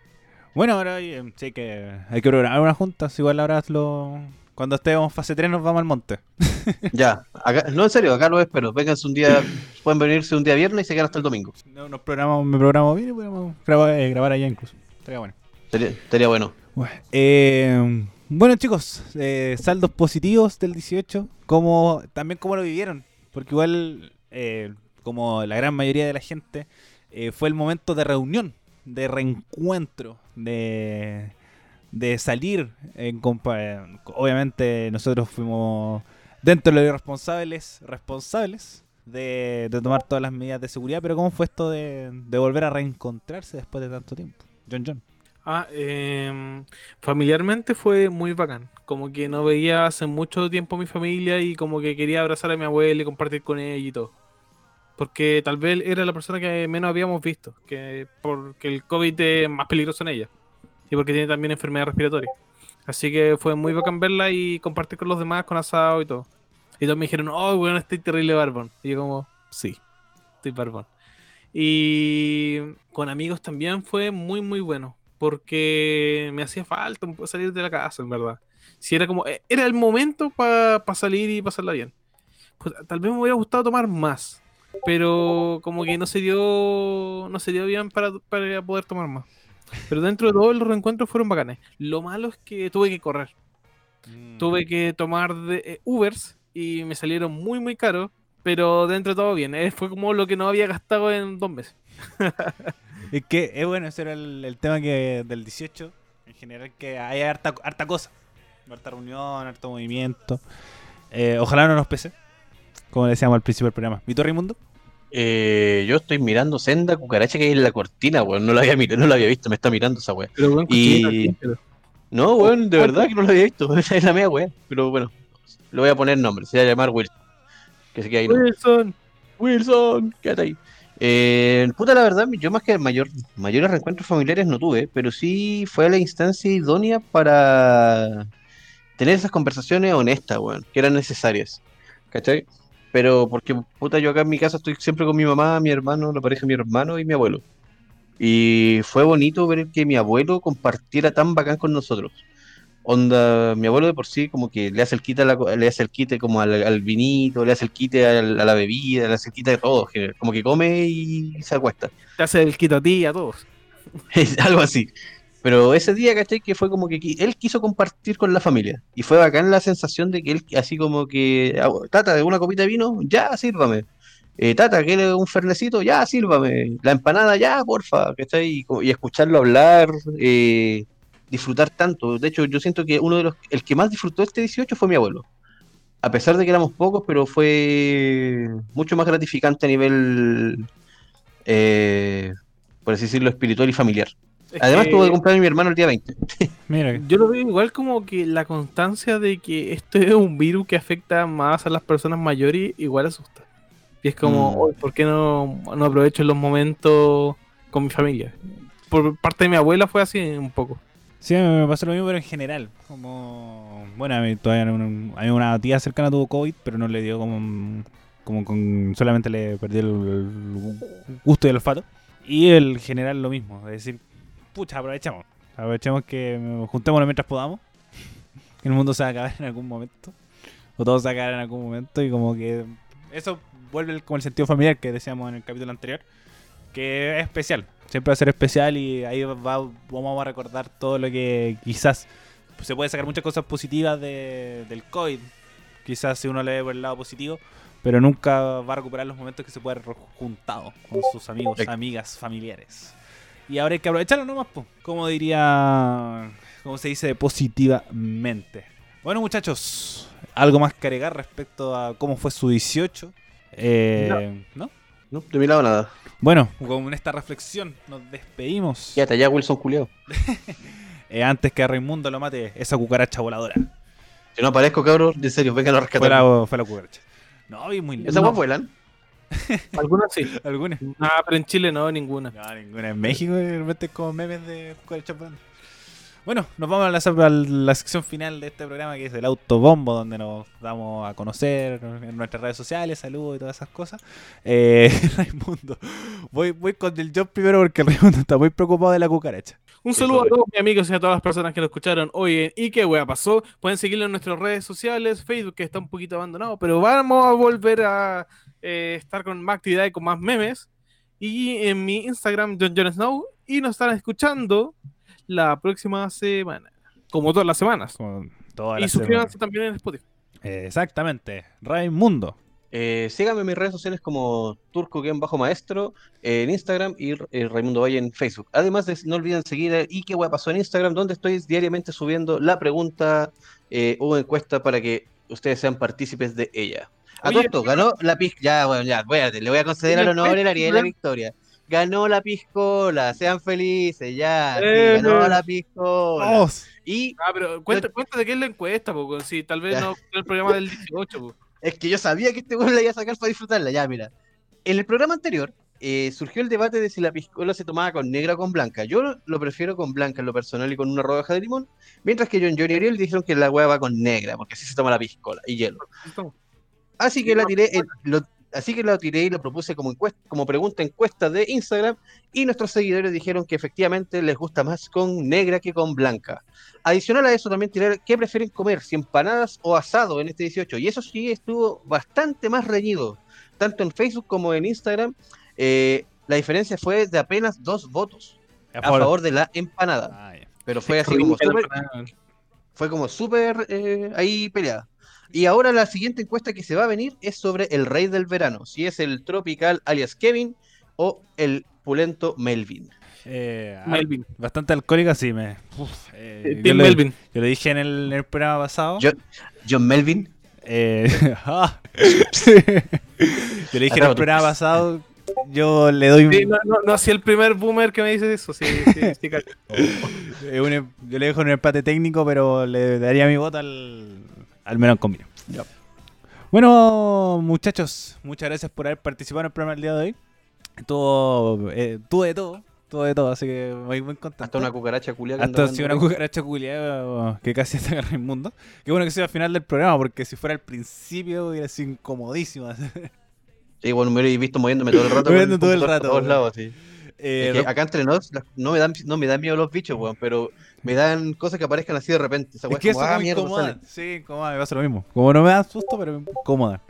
Bueno, ahora eh, sí que hay que programar una junta. si Igual ahora lo... cuando estemos fase 3 nos vamos al monte. *laughs* Ya, acá, no en serio, acá lo espero. Vénganse un día, pueden venirse un día viernes y se quedan hasta el domingo. No, nos programamos, me programo bien y podemos grabar, eh, grabar allá incluso. Estaría bueno. Estaría bueno. Bueno, eh, chicos, eh, saldos positivos del 18, como también cómo lo vivieron, porque igual, eh, como la gran mayoría de la gente, fue el momento de reunión, de reencuentro, de, de salir. En obviamente nosotros fuimos dentro de los irresponsables, responsables de, tomar todas las medidas de seguridad, pero ¿cómo fue esto de volver a reencontrarse después de tanto tiempo? John John. Ah, em, familiarmente fue muy bacán. Como que no veía hace mucho tiempo a mi familia y como que quería abrazar a mi abuela y compartir con ella y todo. Porque tal vez era la persona que menos habíamos visto. Que porque el COVID es más peligroso en ella. Y porque tiene también enfermedad respiratoria. Así que fue muy bacán verla y compartir con los demás, con asado y todo. Y todos me dijeron, oh, bueno, estoy terrible barbón. Y yo como, sí, estoy barbón. Y con amigos también fue muy, muy bueno. Porque me hacía falta salir de la casa, en verdad. Si era como, eh, era el momento para salir y pasarla bien. Pues, tal vez me hubiera gustado tomar más. Pero como que no se dio, no se dio bien para, para poder tomar más. Pero dentro de todo los reencuentros fueron bacanes. Lo malo es que tuve que correr. Tuve que tomar de, eh, Ubers y me salieron muy muy caros. Pero dentro de todo bien. Eh, fue como lo que no había gastado en dos meses. *laughs* *laughs* Es que es bueno, ese era el, el tema que del 18, en general, que hay harta, harta cosa. Harta reunión, harto movimiento. Eh, ojalá no nos pese, como le decíamos al principio del programa. ¿Y tú, Raimundo? Eh, yo estoy mirando senda cucaracha que hay en la cortina, weón. No la había mirado, no la había visto, me está mirando esa weá. Pero buen Y- No, weón, de verdad que no la había visto. Esa *laughs* es la mía, weón. Pero bueno, le voy a poner nombre, se va a llamar Wilson. Que se queda ahí. ¿no? Wilson. Wilson, quédate ahí. Eh, puta, la verdad, yo más que mayor, mayores reencuentros familiares no tuve, pero sí fue la instancia idónea para tener esas conversaciones honestas, weón, que eran necesarias. ¿Cachai? Pero porque, puta, yo acá en mi casa estoy siempre con mi mamá, mi hermano, la pareja de mi hermano y mi abuelo. Y fue bonito ver que mi abuelo compartiera tan bacán con nosotros. Onda, mi abuelo de por sí como que le hace el quite, a la co- le hace el quite como al, al vinito, le hace el quite a la bebida, le hace el quite a todo, que- como que come y se acuesta. Te hace el quito a ti y a todos. Es *laughs* algo así. Pero ese día, ¿cachai? Que fue como que él quiso compartir con la familia. Y fue bacán la sensación de que él, así como que, "Ah, tata, ¿de una copita de vino? Ya, sírvame. Eh, tata, ¿quiere un fernecito? Ya, sírvame. La empanada, ya, porfa. ¿cachai? Y, y escucharlo hablar, eh, disfrutar tanto. De hecho, yo siento que uno de los, el que más disfrutó este 18 fue mi abuelo. A pesar de que éramos pocos, pero fue mucho más gratificante a nivel, eh, por así decirlo, espiritual y familiar. Es Además, que tuve que cumpleaños mi hermano el día 20. *laughs* Mira, Yo lo veo igual como que la constancia de que esto es un virus que afecta más a las personas mayores, igual asusta. Y es como, Mm. "Oy, ¿por qué no, no aprovecho los momentos con mi familia? Por parte de mi abuela fue así un poco. Sí, me pasó lo mismo, pero en general. Como. Bueno, a mí todavía no- a mí una tía cercana tuvo COVID, pero no le dio como. Como con. Solamente le perdió el, gusto y el olfato. Y el general lo mismo. Es decir, pucha, aprovechemos. Aprovechemos que juntémonos mientras podamos. *laughs* El mundo se va a acabar en algún momento. O todo se va a acabar en algún momento. Y como que. Eso vuelve el- como el sentido familiar que decíamos en el capítulo anterior. Que es especial. Siempre va a ser especial y ahí va, vamos a recordar todo lo que quizás se puede sacar muchas cosas positivas de- del COVID. Quizás si uno le ve por el lado positivo, pero nunca va a recuperar los momentos que se puede haber juntado con sus amigos, amigas, familiares. Y ahora hay que aprovecharlo nomás, po. como diría, como se dice, positivamente. Bueno, muchachos, algo más que agregar respecto a cómo fue su 18. Eh, ¿No? No, de mi lado nada. Bueno, con esta reflexión nos despedimos. Ya está, ya Wilson culiao. *laughs* Eh, antes que a Raimundo lo mate esa cucaracha voladora. Si no aparezco, cabros, en serio, vengan a Fue rescatar. la, fue la cucaracha. No, vi muy lejos. ¿Esas guas vuelan? *laughs* Algunas sí. ¿Alguna? Ah, pero en Chile no, ninguna. No, ninguna. En México de repente como memes de cucarachas volando. Bueno, nos vamos a la, a la sección final de este programa que es el autobombo, donde nos damos a conocer en nuestras redes sociales, saludos y todas esas cosas. Eh, *laughs* Raimundo, voy, voy con el job primero porque Raimundo está muy preocupado de la cucaracha. Un saludo a todos mis amigos y a todas las personas que lo escucharon hoy en ¿Y qué wea pasó? Pueden seguirlo en nuestras redes sociales, Facebook que está un poquito abandonado, pero vamos a volver a eh, estar con más actividad y con más memes. Y en mi Instagram, John John Snow, y nos estarán escuchando la próxima semana, como todas las semanas. Como Y la suscríbanse semana. también en Spotify. Eh, exactamente. Raimundo. Eh, síganme en mis redes sociales como turco-maestro en Instagram y eh, Raimundo Valle en Facebook. Además, de, no olviden seguir el y qué hueá pasó en Instagram, donde estoy diariamente subiendo la pregunta eh, o encuesta para que ustedes sean partícipes de ella. A todo Oye, esto, ganó la piscola. Ya, bueno, ya, le voy a conceder al honor el Ariel la victoria. Ganó la piscola, sean felices, ya. sí, Eh. ganó la piscola. Vamos. Y Ah, pero cuenta, cuenta de qué es la encuesta, po, si tal vez Ya. no el programa del 18. po. *laughs* Es que yo sabía que este weón la iba a sacar para disfrutarla. Ya, mira. En el programa anterior eh, surgió el debate de si la piscola se tomaba con negra o con blanca. Yo lo, prefiero con blanca en lo personal y con una rodaja de limón. Mientras que John Johnny y Ariel dijeron que la hueá va con negra, porque así se toma la piscola y hielo. Así que la tiré, lo- así que la tiré y lo propuse como encuesta, como pregunta encuesta de Instagram. Y nuestros seguidores dijeron que efectivamente les gusta más con negra que con blanca. Adicional a eso, también tirar qué prefieren comer, si empanadas o asado en este 18. Y eso sí estuvo bastante más reñido, tanto en Facebook como en Instagram. Eh, la diferencia fue de apenas dos votos a favor de la empanada. Ah. Pero fue así como súper fue como súper eh, ahí peleada. Y ahora la siguiente encuesta que se va a venir es sobre el rey del verano, si es el tropical alias Kevin o el pulento Melvin. Eh, ah, Melvin. Bastante alcohólica, sí. Me, uf, eh, yo, Team le, Melvin. yo le dije en el, en el programa pasado. John Melvin, Eh, *laughs* ah. *laughs* yo le dije en el programa pasado. Yo le doy un, Sí, no, no, no así el primer boomer que me dice eso. Sí, sí, sí, *laughs* eh, un em- yo le dejo un empate técnico, pero le daría mi voto al, al melón con vino. Ya. Bueno, muchachos, muchas gracias por haber participado en el programa el día de hoy. Tuvo, eh, tuvo de todo, tuvo de todo, así que muy, muy contento. hasta una cucaracha culiada. Hasta una cucaracha culiada que casi está en el mundo. Qué bueno que sea al final del programa, porque si fuera al principio hubiera sido incomodísimo. *laughs* Sí, bueno, me hubiera visto moviéndome todo el rato. Moviendo todo el rato, por todos lados, sí. Eh, Es que acá entre nos no me dan no me dan miedo los bichos, weón, pero *laughs* me dan cosas que aparezcan así de repente. Esa es que como, eso ah, me incomoda. Sí, incomoda, me pasa lo mismo. Como no me dan susto, pero me incomodan.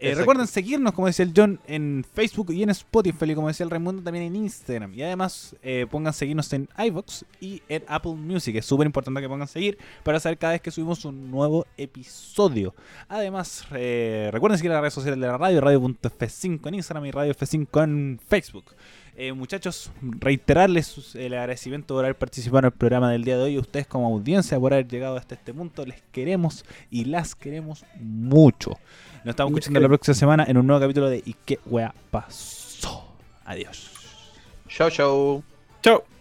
Eh, recuerden seguirnos, como decía el John, en Facebook y en Spotify, y como decía el Raimundo, también en Instagram. Y además, eh, pongan seguirnos en iVoox y en Apple Music. Es súper importante que pongan seguir para saber cada vez que subimos un nuevo episodio. Además, eh, recuerden seguir las redes sociales de la radio, radio.f5 en Instagram y radio F5 en Facebook. Eh, muchachos, reiterarles el agradecimiento por haber participado en el programa del día de hoy. A ustedes como audiencia por haber llegado hasta este punto. Les queremos y las queremos mucho. Nos estamos escuchando la próxima semana en un nuevo capítulo de ¿Y qué wea pasó? Adiós. Chau, chau. Chao.